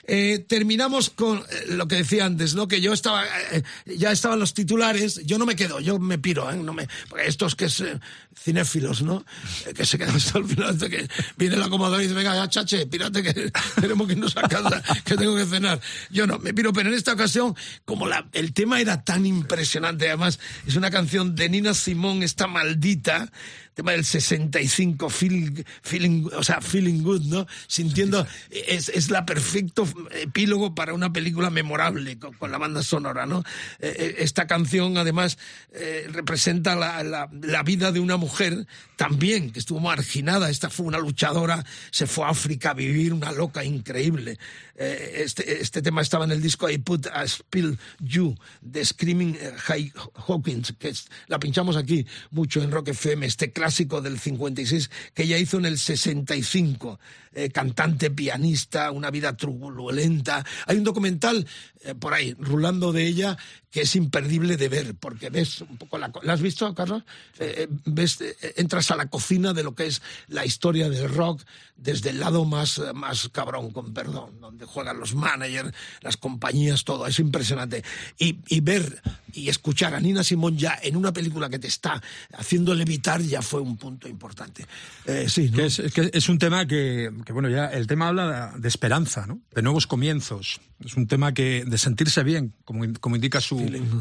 Eh, terminamos con eh, lo que decía antes, ¿no? Que yo estaba, eh, ya estaban los titulares, yo no me quedo, yo me piro, ¿eh? No me, estos que es eh, cinéfilos, ¿no? Eh, que se quedan hasta el final, que viene la acomodadora y dice, venga, ya, chache, pírate que tenemos que irnos a casa, que tengo que cenar. Yo no, me piro, pero en esta ocasión, como la, el tema era tan impresionante, además, es una canción de Nina Simón, esta maldita, tema del 65, feeling, feeling, o sea, feeling good, ¿no? Sintiendo, es, es la perfecto epílogo para una película memorable con, con la banda sonora, ¿no? Eh, eh, esta canción, además, eh, representa la, la, la vida de una mujer también, que estuvo marginada, esta fue una luchadora, se fue a África a vivir, una loca increíble. Eh, este, este tema estaba en el disco I Put a Spill You, de Screaming eh, High Hawkins, que es- la pinchamos aquí mucho en Rock FM, este clásico del 56 que ella hizo en el 65. Eh, cantante, pianista, una vida turbulenta. Hay un documental eh, por ahí, rulando de ella, que es imperdible de ver, porque ves un poco la... ¿La has visto, Carlos? Eh, eh, ves, eh, entras a la cocina de lo que es la historia del rock desde el lado más, eh, más cabrón, con perdón, donde juegan los managers, las compañías, todo. Es impresionante. Y, y ver y escuchar a Nina Simón ya en una película que te está haciendo levitar ya fue un punto importante. Eh, sí, ¿no? Que es, que es un tema que, que, bueno, ya el tema habla de esperanza, ¿no? De nuevos comienzos. Es un tema que de sentirse bien, como, como indica su,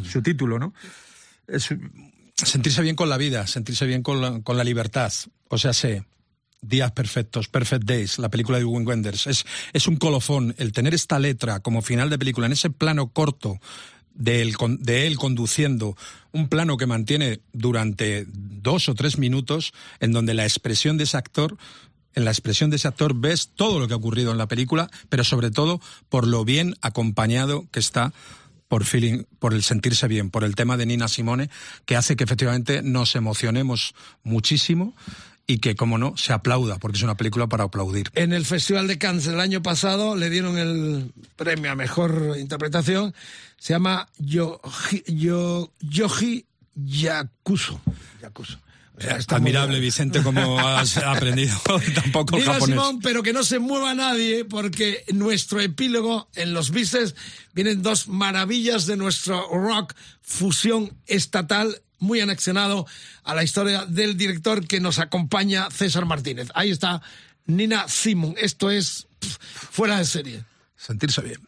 su título, ¿no? Es sentirse bien con la vida, sentirse bien con la, con la libertad. O sea, sé, Días Perfectos, Perfect Days, la película de Wim Wenders. Es, es un colofón. El tener esta letra como final de película en ese plano corto de él, de él conduciendo, un plano que mantiene durante dos o tres minutos, en donde la expresión de ese actor en la expresión de ese actor ves todo lo que ha ocurrido en la película, pero sobre todo por lo bien acompañado que está por feeling, por el sentirse bien, por el tema de Nina Simone, que hace que efectivamente nos emocionemos muchísimo y que, como no, se aplauda, porque es una película para aplaudir. En el Festival de Cannes el año pasado le dieron el premio a mejor interpretación. Se llama Yoji, Yo- Yoji Yakuso. Yakuso. O sea, está Admirable. Vicente, como has aprendido tampoco el japonés. Simón, pero que no se mueva nadie, porque nuestro epílogo en los bises vienen dos maravillas de nuestro rock fusión estatal, muy anexionado a la historia del director que nos acompaña, César Martínez. Ahí está Nina Simon. Esto es pff, fuera de serie. Sentirse bien.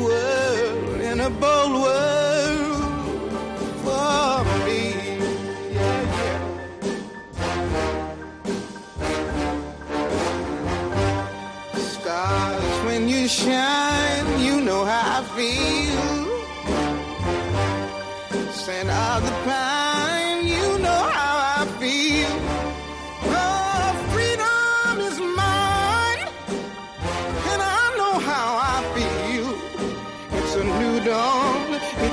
a bold world for me. Stars, when you shine, you know how I feel. Scent of the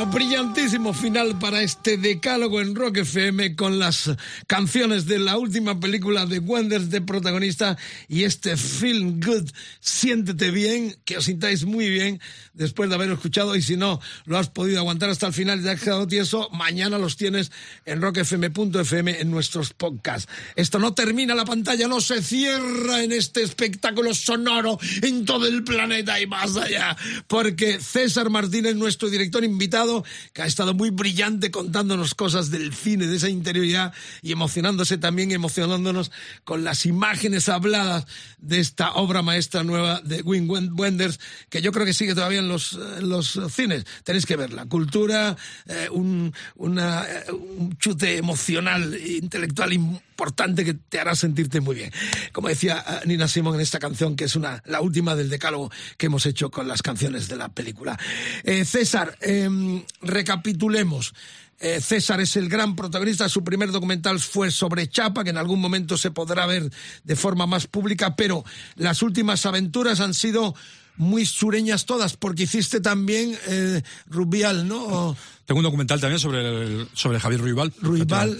Bueno, brillantísimo final para este decálogo en Rock FM con las canciones de la última película de Wenders de protagonista y este Feel Good, siéntete bien, que os sintáis muy bien después de haberlo escuchado y si no lo has podido aguantar hasta el final y te has quedado tieso, mañana los tienes en rockfm.fm en nuestros podcasts. Esto no termina, la pantalla no se cierra en este espectáculo sonoro en todo el planeta y más allá, porque César Martínez, nuestro director invitado, que ha estado muy brillante contándonos cosas del cine, de esa interioridad y emocionándose también, emocionándonos con las imágenes habladas de esta obra maestra nueva de Wim Wenders, que yo creo que sigue todavía en los, los cines. Tenéis que verla. Cultura, eh, un, eh, un chute emocional intelectual importante que te hará sentirte muy bien. Como decía eh, Nina Simon en esta canción, que es una, la última del decálogo que hemos hecho con las canciones de la película. Eh, César, em, recapitulemos. Eh, César es el gran protagonista. Su primer documental fue sobre Chapa, que en algún momento se podrá ver de forma más pública, pero las últimas aventuras han sido muy sureñas todas, porque hiciste también eh, Rubial, ¿no? Tengo un documental también sobre, el- sobre Javier Ruibal. Ruibal,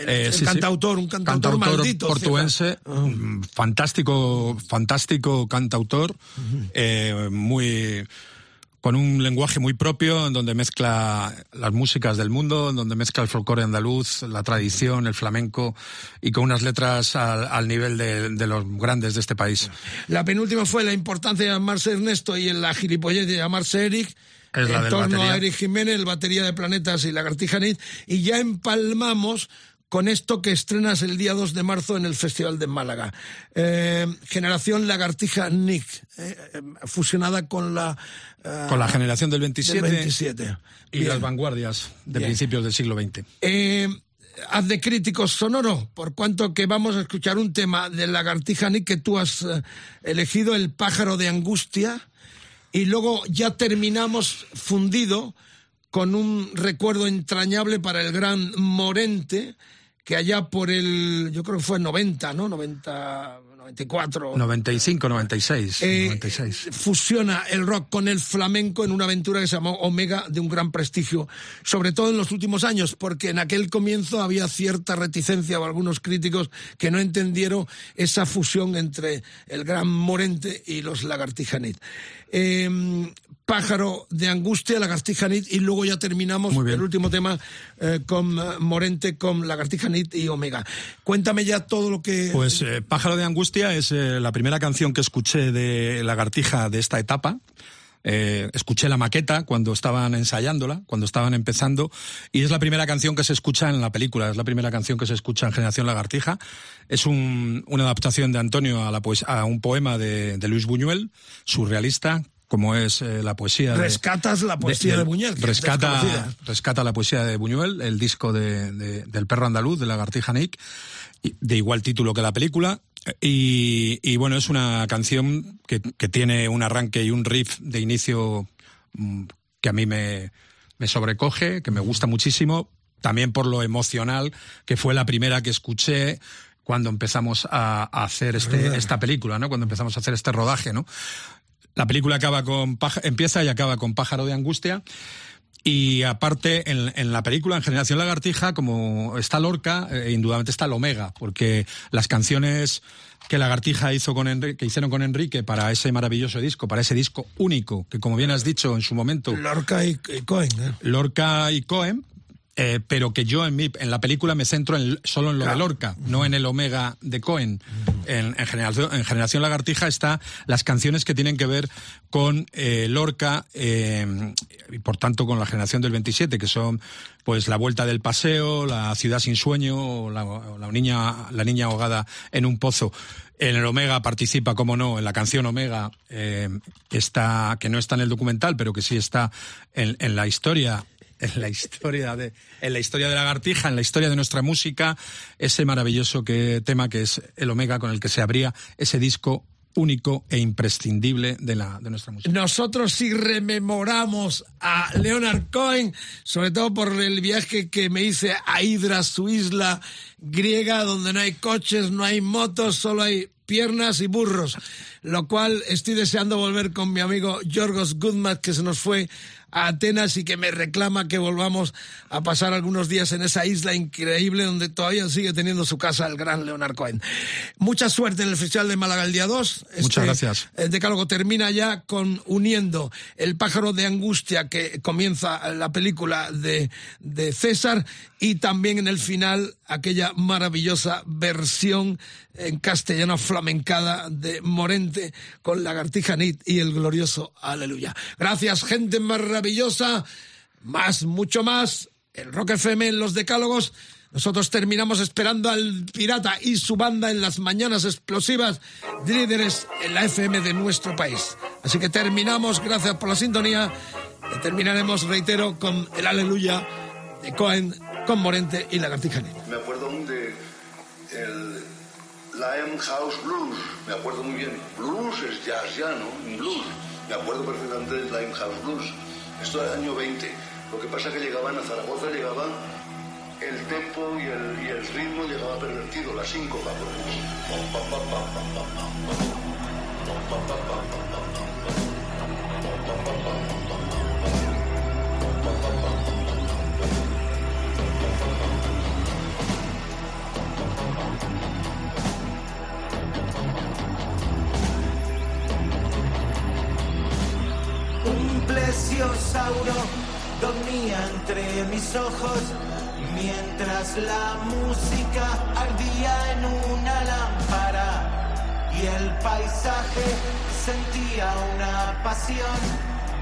el, el cantautor, un cantautor maldito, portuense, mm, fantástico, fantástico cantautor, eh, muy con un lenguaje muy propio, en donde mezcla las músicas del mundo, en donde mezcla el folclore andaluz, la tradición, el flamenco, y con unas letras al, al nivel de, de los grandes de este país. La penúltima fue la importancia de llamarse Ernesto y en la gilipollez de llamarse Eric. Es en torno batería. a Eric Jiménez, el batería de Planetas y Lagartija Nit. Y ya empalmamos con esto que estrenas el día 2 de marzo en el Festival de Málaga. Eh, generación Lagartija Nick, eh, eh, fusionada con la... eh, Con la generación del 27, del 27. y Bien. las vanguardias de Bien. principios del siglo XX. Haz de crítico sonoro, por cuanto que vamos a escuchar un tema de Lagartija Nick que tú has elegido, El pájaro de angustia, y luego ya terminamos fundido con un recuerdo entrañable para el gran Morente, que allá por el, yo creo que fue 90, ¿no? 90, 94. 95, 96, Eh, 96. fusiona el rock con el flamenco en una aventura que se llamó Omega de un gran prestigio, sobre todo en los últimos años, porque en aquel comienzo había cierta reticencia o algunos críticos que no entendieron esa fusión entre el gran Morente y los Lagartijanit. Eh, Pájaro de angustia, Lagartijanit, y luego ya terminamos el último tema eh, con eh, Morente, con Lagartijanit y Omega. Cuéntame ya todo lo que... Pues eh, Pájaro de Angustia es la primera canción que escuché de Lagartija de esta etapa. Eh, escuché la maqueta cuando estaban ensayándola, cuando estaban empezando, y es la primera canción que se escucha en la película, es la primera canción que se escucha en Generación Lagartija. Es un- una adaptación de Antonio a, la a un poema de, de Luis Buñuel, surrealista, como es eh, la poesía de- Rescatas la poesía de, del- Buñuel. Rescata, rescata la poesía de Buñuel, el disco de, de- del perro andaluz, de Lagartija Nick, de igual título que la película. Y, y bueno, es una canción que, que tiene un arranque y un riff de inicio mm, que a mí me, me sobrecoge, que me gusta muchísimo, también por lo emocional, que fue la primera que escuché cuando empezamos a, a hacer este, esta película, ¿no? Cuando empezamos a hacer este rodaje, ¿no? La película acaba con empieza y acaba con Pájaro de Angustia. Y aparte, en, en la película, en Generación Lagartija, como está Lorca, eh, indudablemente está el Omega, porque las canciones que Lagartija hizo con Enrique, que hicieron con Enrique para ese maravilloso disco, para ese disco único, que como bien has dicho en su momento, Lorca y, y Cohen. ¿eh? Lorca y Cohen, eh, pero que yo en, mi, en la película me centro en- solo en lo de Lorca, no en el Omega de Cohen. En, en generación, en Generación Lagartija está las canciones que tienen que ver con eh, Lorca eh, y por tanto con la generación del 27, que son pues La Vuelta del Paseo, La Ciudad sin Sueño, o la, o la niña, la niña ahogada en un pozo. En el Omega participa, como no, en la canción Omega, eh, está, que no está en el documental, pero que sí está en, en la historia en la historia de en la historia de Lagartija, en la historia de nuestra música, ese maravilloso que, tema que es el Omega con el que se abría ese disco único e imprescindible de la de nuestra música. Nosotros sí rememoramos a Leonard Cohen, sobre todo por el viaje que me hice a Hydra, su isla griega, donde no hay coches, no hay motos, solo hay piernas y burros. Lo cual estoy deseando volver con mi amigo Yorgos Goodman, que se nos fue a Atenas y que me reclama que volvamos a pasar algunos días en esa isla increíble donde todavía sigue teniendo su casa el gran Leonard Cohen. Mucha suerte en el Festival de Málaga el día 2. Muchas gracias. El decálogo termina ya con uniendo el pájaro de angustia que comienza la película de, de César y también en el final aquella maravillosa versión en castellano flamencada de Morente con Lagartija Nit y el glorioso Aleluya. Gracias, gente maravillosa. Más, mucho más. El Rock FM en los decálogos. Nosotros terminamos esperando al pirata y su banda en las mañanas explosivas de líderes en la FM de nuestro país. Así que terminamos, gracias por la sintonía. Y terminaremos, reitero, con el Aleluya de Cohen, con Morente y Lagartija Nit. Me acuerdo aún de el Limehouse Blues, me acuerdo muy bien. Blues es jazz ya, ¿no? Blues. Me acuerdo perfectamente del Limehouse Blues. Esto era el año 20. Lo que pasa es que llegaban a Zaragoza, llegaban el tempo y el, y el ritmo llegaba pervertido, la síncopa. Plesiosauro dormía entre mis ojos mientras la música ardía en una lámpara y el paisaje sentía una pasión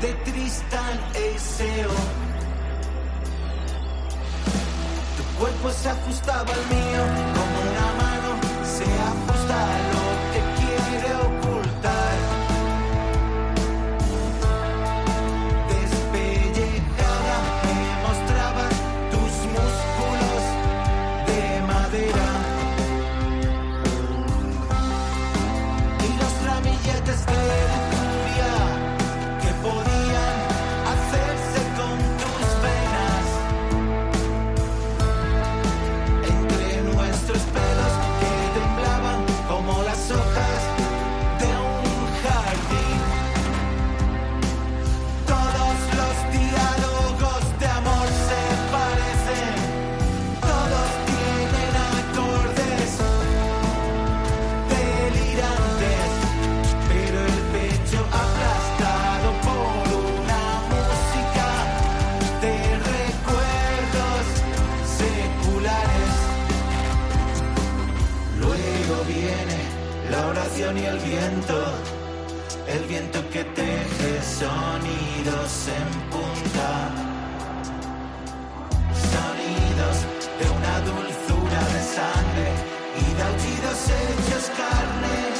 de Tristán e Iseo. Tu cuerpo se ajustaba al mío como una mano se ajusta a ni el viento, el viento que teje sonidos en punta. Sonidos de una dulzura de sangre y de aullidos hechos carne.